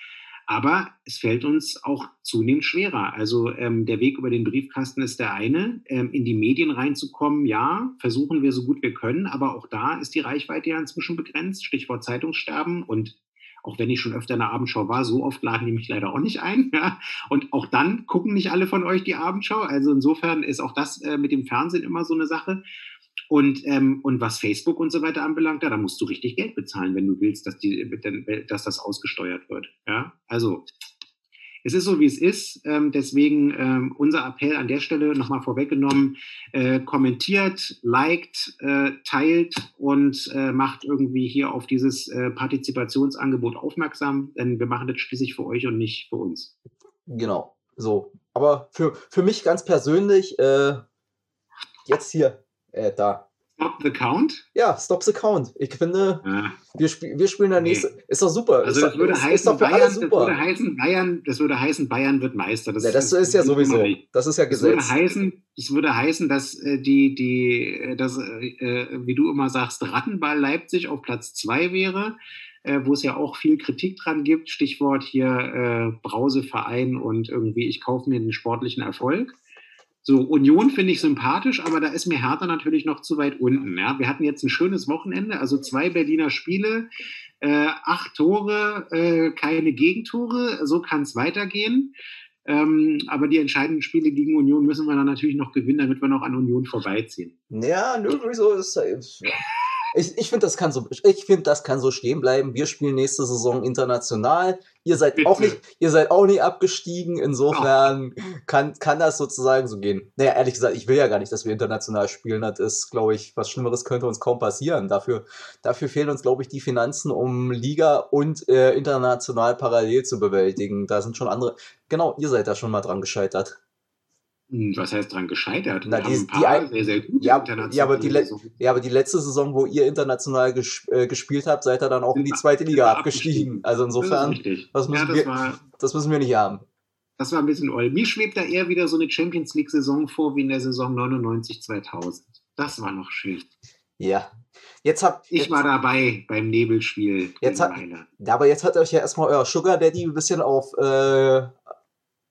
Aber es fällt uns auch zunehmend schwerer. Also ähm, der Weg über den Briefkasten ist der eine. Ähm, in die Medien reinzukommen, ja, versuchen wir so gut wir können. Aber auch da ist die Reichweite ja inzwischen begrenzt. Stichwort Zeitungssterben. Und auch wenn ich schon öfter in der Abendschau war, so oft laden die mich leider auch nicht ein. Ja? Und auch dann gucken nicht alle von euch die Abendschau. Also insofern ist auch das äh, mit dem Fernsehen immer so eine Sache. Und, ähm, und was Facebook und so weiter anbelangt, da, da musst du richtig Geld bezahlen, wenn du willst, dass, die, dass das ausgesteuert wird. Ja? Also es ist so, wie es ist. Ähm, deswegen ähm, unser Appell an der Stelle nochmal vorweggenommen, äh, kommentiert, liked, äh, teilt und äh, macht irgendwie hier auf dieses äh, Partizipationsangebot aufmerksam, denn wir machen das schließlich für euch und nicht für uns. Genau, so. Aber für, für mich ganz persönlich, äh, jetzt hier äh, da. Stop the Count? Ja, Stop the Count. Ich finde, ja. wir, spiel, wir spielen der nee. nächste. Ist doch super. Also das würde, ist, heißen, ist Bayern, das würde heißen, Bayern, das würde heißen, Bayern wird Meister. Das, ja, das ist, ist ja sowieso. Das ist ja Gesetz. Das würde heißen, das würde heißen dass äh, die, die, äh, das, äh, wie du immer sagst, Rattenball Leipzig auf Platz 2 wäre. Äh, wo es ja auch viel Kritik dran gibt, Stichwort hier äh, Brauseverein und irgendwie, ich kaufe mir den sportlichen Erfolg. So, Union finde ich sympathisch, aber da ist mir Hertha natürlich noch zu weit unten. Ja. Wir hatten jetzt ein schönes Wochenende, also zwei Berliner Spiele, äh, acht Tore, äh, keine Gegentore. So kann es weitergehen. Ähm, aber die entscheidenden Spiele gegen Union müssen wir dann natürlich noch gewinnen, damit wir noch an Union vorbeiziehen. Ja, nö, wieso ist ja. Ich, ich finde, das, kann so, find, das kann so stehen bleiben. Wir spielen nächste Saison international. Ihr seid, auch nicht, ihr seid auch nicht abgestiegen. Insofern kann, kann das sozusagen so gehen. Naja, ehrlich gesagt, ich will ja gar nicht, dass wir international spielen. Das ist, glaube ich, was Schlimmeres könnte uns kaum passieren. Dafür, dafür fehlen uns, glaube ich, die Finanzen, um Liga und äh, international parallel zu bewältigen. Da sind schon andere. Genau, ihr seid da schon mal dran gescheitert. Was heißt dran gescheitert? Na, die, die ein, sehr, sehr gute ja, ja, aber die ja, aber die letzte Saison, wo ihr international ges äh, gespielt habt, seid ihr dann auch in die zweite Liga abgestiegen. abgestiegen. Also insofern, das, das müssen, ja, das, wir, war, das müssen wir nicht haben. Das war ein bisschen oll. Mir schwebt da eher wieder so eine Champions League-Saison vor wie in der Saison 99-2000. Das war noch schön. Ja. Jetzt habt, ich war dabei beim Nebelspiel. Jetzt hat, aber jetzt hat euch ja erstmal euer Sugar Daddy ein bisschen auf, äh,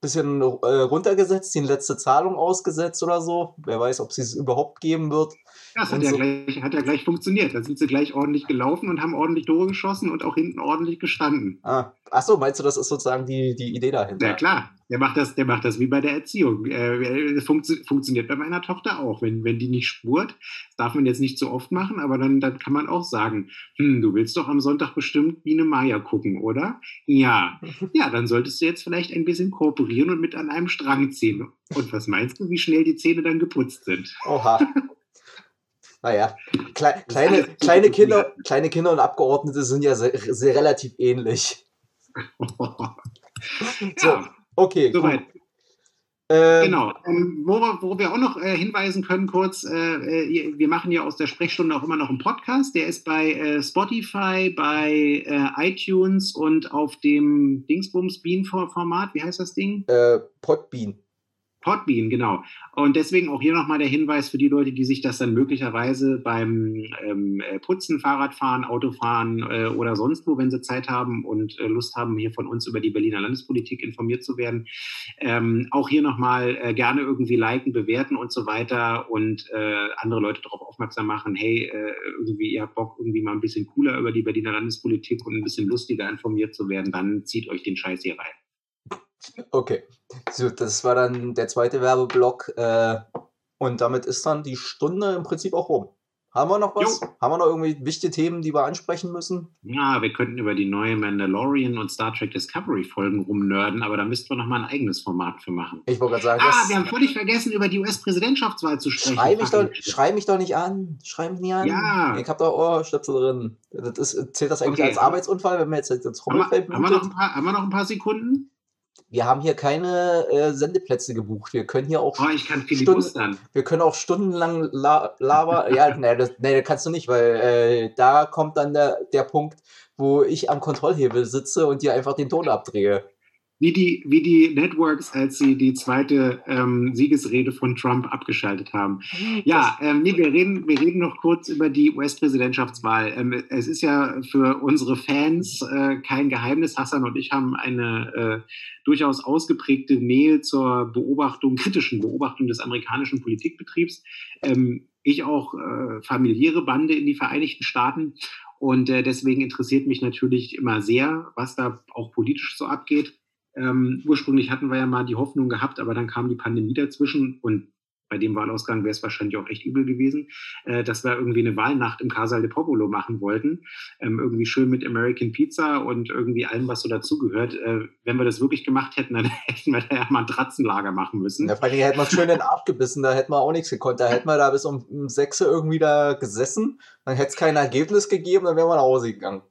bisschen äh, runtergesetzt, die letzte Zahlung ausgesetzt oder so. Wer weiß, ob sie es überhaupt geben wird. Ja, das hat ja, so. gleich, hat ja gleich funktioniert. Da sind sie gleich ordentlich gelaufen und haben ordentlich Tore geschossen und auch hinten ordentlich gestanden. Ah, Achso, meinst du, das ist sozusagen die, die Idee dahinter? Ja, klar. Der macht das, der macht das wie bei der Erziehung. Äh, funktio funktioniert bei meiner Tochter auch. Wenn, wenn die nicht spurt, das darf man jetzt nicht so oft machen, aber dann, dann kann man auch sagen, hm, du willst doch am Sonntag bestimmt Biene Maya gucken, oder? Ja. Ja, dann solltest du jetzt vielleicht ein bisschen kooperieren und mit an einem Strang ziehen. Und was meinst du, wie schnell die Zähne dann geputzt sind? Oha. Naja, Kle kleine, kleine, Kinder, kleine Kinder und Abgeordnete sind ja sehr, sehr relativ ähnlich. so, ja, okay. Soweit. Ähm, genau. Ähm, wo, wir, wo, wir, auch noch äh, hinweisen können, kurz, äh, äh, wir machen ja aus der Sprechstunde auch immer noch einen Podcast. Der ist bei äh, Spotify, bei äh, iTunes und auf dem Dingsbums Bean-Format. Wie heißt das Ding? Äh, Podbean. Podbean, genau. Und deswegen auch hier nochmal der Hinweis für die Leute, die sich das dann möglicherweise beim ähm, äh, Putzen, Fahrradfahren, Autofahren äh, oder sonst wo, wenn sie Zeit haben und äh, Lust haben, hier von uns über die Berliner Landespolitik informiert zu werden, ähm, auch hier nochmal äh, gerne irgendwie liken, bewerten und so weiter und äh, andere Leute darauf aufmerksam machen, hey, äh, irgendwie ihr habt Bock, irgendwie mal ein bisschen cooler über die Berliner Landespolitik und ein bisschen lustiger informiert zu werden, dann zieht euch den Scheiß hier rein. Okay, so, das war dann der zweite Werbeblock äh, und damit ist dann die Stunde im Prinzip auch rum. Haben wir noch was? Jo. Haben wir noch irgendwie wichtige Themen, die wir ansprechen müssen? Ja, wir könnten über die neue Mandalorian und Star Trek Discovery Folgen rumnörden, aber da müssten wir noch mal ein eigenes Format für machen. Ich wollte gerade sagen, ah, wir haben völlig vergessen, über die US-Präsidentschaftswahl zu sprechen. Schrei mich, doch, schrei mich doch nicht an. Schrei mich nicht an. Ja. Ich habe da Ohrstöpsel drin. Das ist, zählt das eigentlich okay. als Arbeitsunfall, wenn wir jetzt ins Trommelfeld haben, wir, haben, wir noch ein paar, haben wir noch ein paar Sekunden? Wir haben hier keine äh, Sendeplätze gebucht. Wir können hier auch. Oh, ich kann Stunden, Wir können auch stundenlang la Lava. ja, nee, das, nee, das kannst du nicht, weil äh, da kommt dann der, der Punkt, wo ich am Kontrollhebel sitze und dir einfach den Ton abdrehe wie die, wie die Networks, als sie die zweite ähm, Siegesrede von Trump abgeschaltet haben. Ja, ähm, nee, wir reden, wir reden noch kurz über die US-Präsidentschaftswahl. Ähm, es ist ja für unsere Fans äh, kein Geheimnis. Hassan und ich haben eine äh, durchaus ausgeprägte Nähe zur Beobachtung, kritischen Beobachtung des amerikanischen Politikbetriebs. Ähm, ich auch äh, familiäre Bande in die Vereinigten Staaten. Und äh, deswegen interessiert mich natürlich immer sehr, was da auch politisch so abgeht. Ähm, ursprünglich hatten wir ja mal die Hoffnung gehabt, aber dann kam die Pandemie dazwischen und bei dem Wahlausgang wäre es wahrscheinlich auch echt übel gewesen, äh, dass wir irgendwie eine Wahlnacht im Casal de Popolo machen wollten. Ähm, irgendwie schön mit American Pizza und irgendwie allem, was so dazugehört. Äh, wenn wir das wirklich gemacht hätten, dann hätten wir da ja mal ein Tratzenlager machen müssen. Ja, vor allem hätten wir schön den Arsch gebissen, da hätten wir auch nichts gekonnt. Da hätten wir da bis um, um 6 irgendwie da gesessen, dann hätte es kein Ergebnis gegeben, dann wären wir nach Hause gegangen.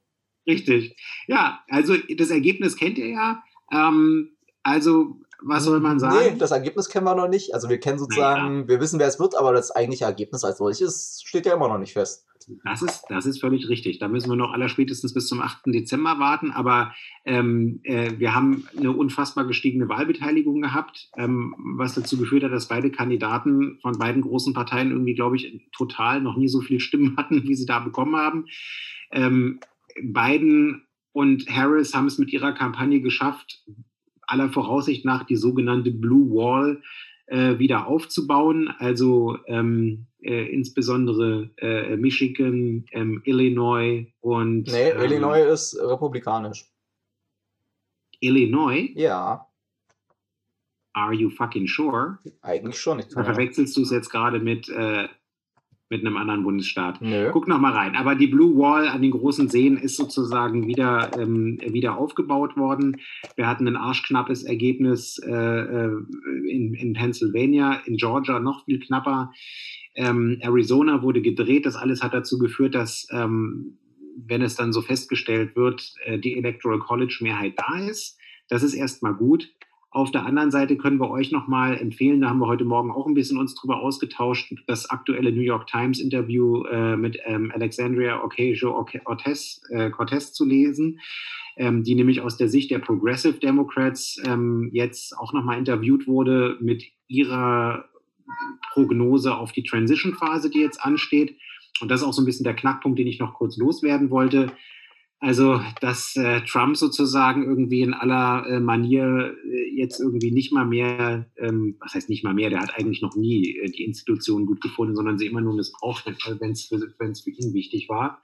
Richtig. Ja, also das Ergebnis kennt ihr ja. Ähm, also, was soll man sagen? Nee, das Ergebnis kennen wir noch nicht. Also wir kennen sozusagen, naja. wir wissen, wer es wird, aber das eigentliche Ergebnis als solches steht ja immer noch nicht fest. Das ist, das ist völlig richtig. Da müssen wir noch allerspätestens bis zum 8. Dezember warten. Aber ähm, äh, wir haben eine unfassbar gestiegene Wahlbeteiligung gehabt, ähm, was dazu geführt hat, dass beide Kandidaten von beiden großen Parteien irgendwie, glaube ich, total noch nie so viele Stimmen hatten, wie sie da bekommen haben. Ähm, Biden und Harris haben es mit ihrer Kampagne geschafft, aller Voraussicht nach die sogenannte Blue Wall äh, wieder aufzubauen. Also ähm, äh, insbesondere äh, Michigan, ähm, Illinois und. Nee, ähm, Illinois ist republikanisch. Illinois? Ja. Are you fucking sure? Eigentlich schon. Ich da verwechselst du es jetzt gerade mit äh, mit einem anderen Bundesstaat. Nö. Guck noch mal rein. Aber die Blue Wall an den großen Seen ist sozusagen wieder, ähm, wieder aufgebaut worden. Wir hatten ein arschknappes Ergebnis äh, äh, in, in Pennsylvania, in Georgia noch viel knapper. Ähm, Arizona wurde gedreht. Das alles hat dazu geführt, dass, ähm, wenn es dann so festgestellt wird, äh, die Electoral College Mehrheit da ist. Das ist erstmal gut. Auf der anderen Seite können wir euch nochmal empfehlen, da haben wir heute Morgen auch ein bisschen uns drüber ausgetauscht, das aktuelle New York Times Interview äh, mit ähm, Alexandria Ocasio-Cortez äh, Cortez zu lesen, ähm, die nämlich aus der Sicht der Progressive Democrats ähm, jetzt auch nochmal interviewt wurde mit ihrer Prognose auf die Transition-Phase, die jetzt ansteht. Und das ist auch so ein bisschen der Knackpunkt, den ich noch kurz loswerden wollte. Also, dass äh, Trump sozusagen irgendwie in aller äh, Manier äh, jetzt irgendwie nicht mal mehr, ähm, was heißt nicht mal mehr, der hat eigentlich noch nie äh, die Institutionen gut gefunden, sondern sie immer nur missbraucht, wenn es für, für ihn wichtig war.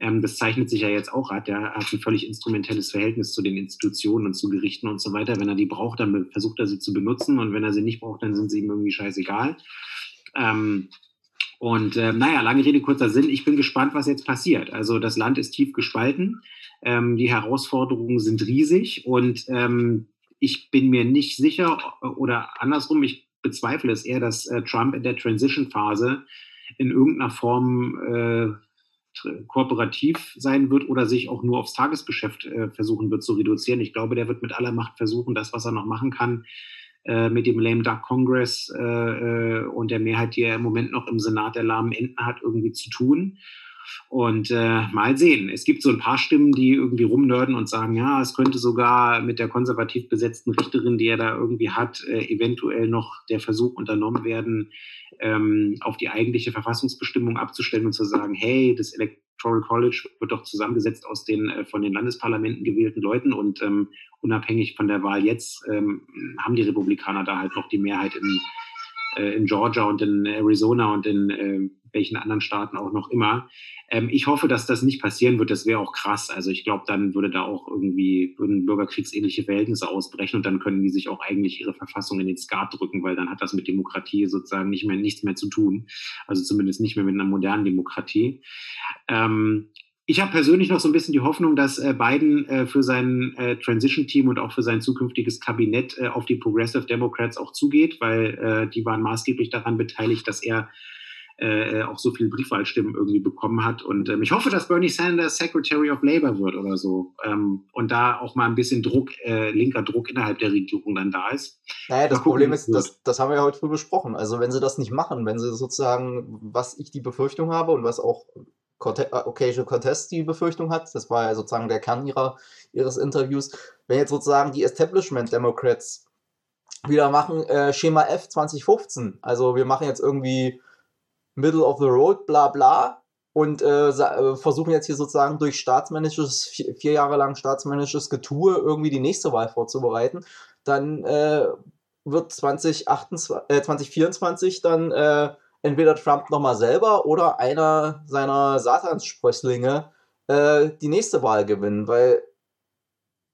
Ähm, das zeichnet sich ja jetzt auch ab. Der hat ein völlig instrumentelles Verhältnis zu den Institutionen und zu Gerichten und so weiter. Wenn er die braucht, dann versucht er sie zu benutzen und wenn er sie nicht braucht, dann sind sie ihm irgendwie scheißegal. Ähm, und äh, naja, lange Rede, kurzer Sinn. Ich bin gespannt, was jetzt passiert. Also das Land ist tief gespalten. Ähm, die Herausforderungen sind riesig und ähm, ich bin mir nicht sicher oder andersrum, ich bezweifle es eher, dass äh, Trump in der Transition-Phase in irgendeiner Form äh, kooperativ sein wird oder sich auch nur aufs Tagesgeschäft äh, versuchen wird zu reduzieren. Ich glaube, der wird mit aller Macht versuchen, das, was er noch machen kann, äh, mit dem Lame Duck Congress äh, äh, und der Mehrheit, die er im Moment noch im Senat der lahmen Enten hat, irgendwie zu tun. Und äh, mal sehen. Es gibt so ein paar Stimmen, die irgendwie rumnörden und sagen, ja, es könnte sogar mit der konservativ besetzten Richterin, die er da irgendwie hat, äh, eventuell noch der Versuch unternommen werden, ähm, auf die eigentliche Verfassungsbestimmung abzustellen und zu sagen, hey, das Electoral College wird doch zusammengesetzt aus den äh, von den Landesparlamenten gewählten Leuten und ähm, unabhängig von der Wahl jetzt ähm, haben die Republikaner da halt noch die Mehrheit äh, in Georgia und in Arizona und in äh, welchen anderen Staaten auch noch immer. Ähm, ich hoffe, dass das nicht passieren wird. Das wäre auch krass. Also ich glaube, dann würde da auch irgendwie würden bürgerkriegsähnliche Verhältnisse ausbrechen und dann können die sich auch eigentlich ihre Verfassung in den Skat drücken, weil dann hat das mit Demokratie sozusagen nicht mehr nichts mehr zu tun. Also zumindest nicht mehr mit einer modernen Demokratie. Ähm, ich habe persönlich noch so ein bisschen die Hoffnung, dass äh, Biden äh, für sein äh, Transition-Team und auch für sein zukünftiges Kabinett auf die Progressive Democrats auch zugeht, weil die waren maßgeblich daran beteiligt, dass er auch so viele Briefwahlstimmen irgendwie bekommen hat. Und ähm, ich hoffe, dass Bernie Sanders Secretary of Labor wird oder so. Ähm, und da auch mal ein bisschen Druck, äh, linker Druck innerhalb der Regierung dann da ist. Naja, das Problem ist, das, das haben wir ja heute früh besprochen. Also wenn sie das nicht machen, wenn sie sozusagen, was ich die Befürchtung habe und was auch Occasional Contest die Befürchtung hat, das war ja sozusagen der Kern ihrer, ihres Interviews, wenn jetzt sozusagen die Establishment Democrats wieder machen, äh, Schema F 2015, also wir machen jetzt irgendwie Middle of the Road, bla bla. Und äh, äh, versuchen jetzt hier sozusagen durch staatsmännisches, vier, vier, Jahre lang staatsmännisches Getue irgendwie die nächste Wahl vorzubereiten. Dann äh, wird 2028, äh, 2024 dann äh, entweder Trump nochmal selber oder einer seiner Satanssprösslinge äh, die nächste Wahl gewinnen, weil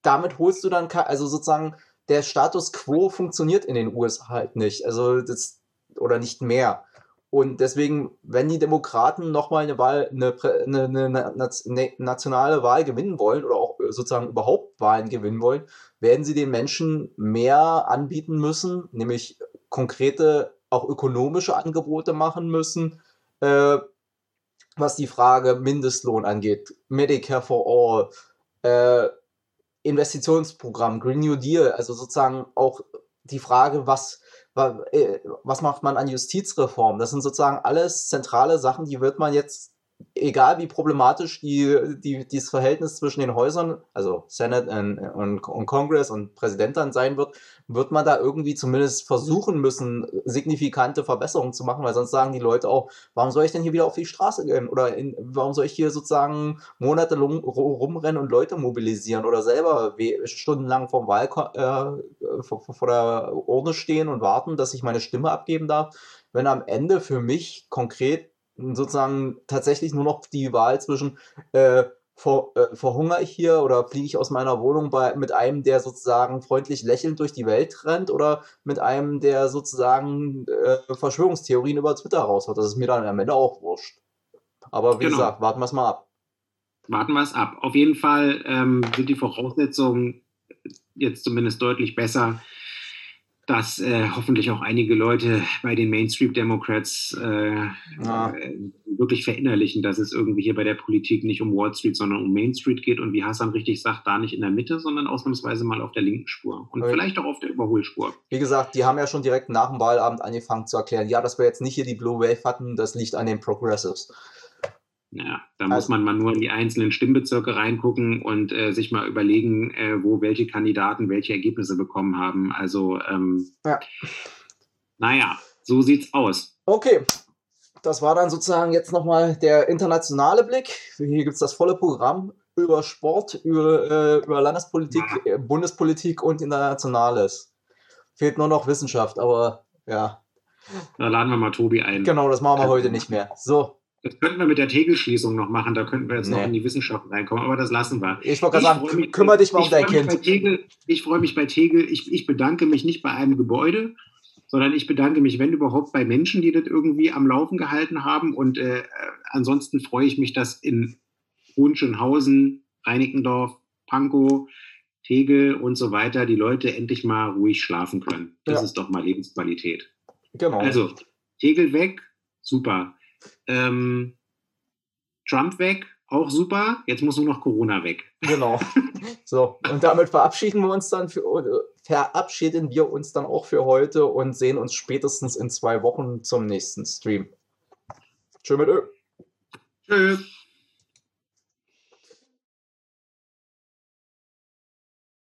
damit holst du dann, also sozusagen, der Status quo funktioniert in den USA halt nicht. Also das, oder nicht mehr. Und deswegen, wenn die Demokraten nochmal eine Wahl, eine, eine, eine, nationale Wahl gewinnen wollen oder auch äh, sozusagen überhaupt Wahlen gewinnen wollen, werden sie den Menschen mehr anbieten müssen, nämlich konkrete, auch ökonomische Angebote machen müssen, äh, was die Frage Mindestlohn angeht, Medicare for All, äh, Investitionsprogramm, Green New Deal, also sozusagen auch die Frage, was äh, was macht man an Justizreform? Das sind sozusagen alles zentrale Sachen, die wird man jetzt egal wie problematisch die, die, dieses Verhältnis zwischen den Häusern, also Senate und, und, und Congress und Präsident dann sein wird, wird man da irgendwie zumindest versuchen müssen, signifikante Verbesserungen zu machen, weil sonst sagen die Leute auch, warum soll ich denn hier wieder auf die Straße gehen? Oder in, warum soll ich hier sozusagen monatelang rumrennen und Leute mobilisieren oder selber stundenlang vom Wahl, äh, vor, vor der Urne stehen und warten, dass ich meine Stimme abgeben darf? Wenn am Ende für mich konkret sozusagen tatsächlich nur noch die Wahl zwischen äh, ver, äh, verhungere ich hier oder fliege ich aus meiner Wohnung bei, mit einem, der sozusagen freundlich lächelnd durch die Welt rennt oder mit einem, der sozusagen äh, Verschwörungstheorien über Twitter raushaut. Das ist mir dann am Ende auch wurscht. Aber wie genau. gesagt, warten wir es mal ab. Warten wir es ab. Auf jeden Fall ähm, sind die Voraussetzungen jetzt zumindest deutlich besser, dass äh, hoffentlich auch einige Leute bei den Mainstream Democrats äh, ja. äh, wirklich verinnerlichen, dass es irgendwie hier bei der Politik nicht um Wall Street, sondern um Main Street geht und wie Hassan richtig sagt, da nicht in der Mitte, sondern ausnahmsweise mal auf der linken Spur und okay. vielleicht auch auf der Überholspur. Wie gesagt, die haben ja schon direkt nach dem Wahlabend angefangen zu erklären, ja, dass wir jetzt nicht hier die Blue Wave hatten, das liegt an den Progressives. Ja, da also, muss man mal nur in die einzelnen Stimmbezirke reingucken und äh, sich mal überlegen, äh, wo welche Kandidaten welche Ergebnisse bekommen haben. Also, ähm, ja. naja, so sieht's aus. Okay, das war dann sozusagen jetzt nochmal der internationale Blick. Hier gibt es das volle Programm über Sport, über, äh, über Landespolitik, ja. Äh, Bundespolitik und Internationales. Fehlt nur noch Wissenschaft, aber ja. Da laden wir mal Tobi ein. Genau, das machen wir heute nicht mehr. So, Das könnten wir mit der Tegelschließung noch machen, da könnten wir jetzt nee. noch in die Wissenschaft reinkommen, aber das lassen wir. Ich wollte gerade sagen, mich, kümmere dich mal um dein Kind. Tegel, ich freue mich bei Tegel, ich, ich bedanke mich nicht bei einem Gebäude, sondern ich bedanke mich, wenn überhaupt, bei Menschen, die das irgendwie am Laufen gehalten haben. Und äh, ansonsten freue ich mich, dass in Hohenschönhausen, Reinickendorf, Pankow, Tegel und so weiter die Leute endlich mal ruhig schlafen können. Das ja. ist doch mal Lebensqualität. Genau. Also, Tegel weg, super. Ähm, Trump weg, auch super. Jetzt muss nur noch Corona weg. Genau. So, und damit verabschieden wir uns dann für verabschieden wir uns dann auch für heute und sehen uns spätestens in zwei Wochen zum nächsten Stream. Tschö mit Ö. Tschüss.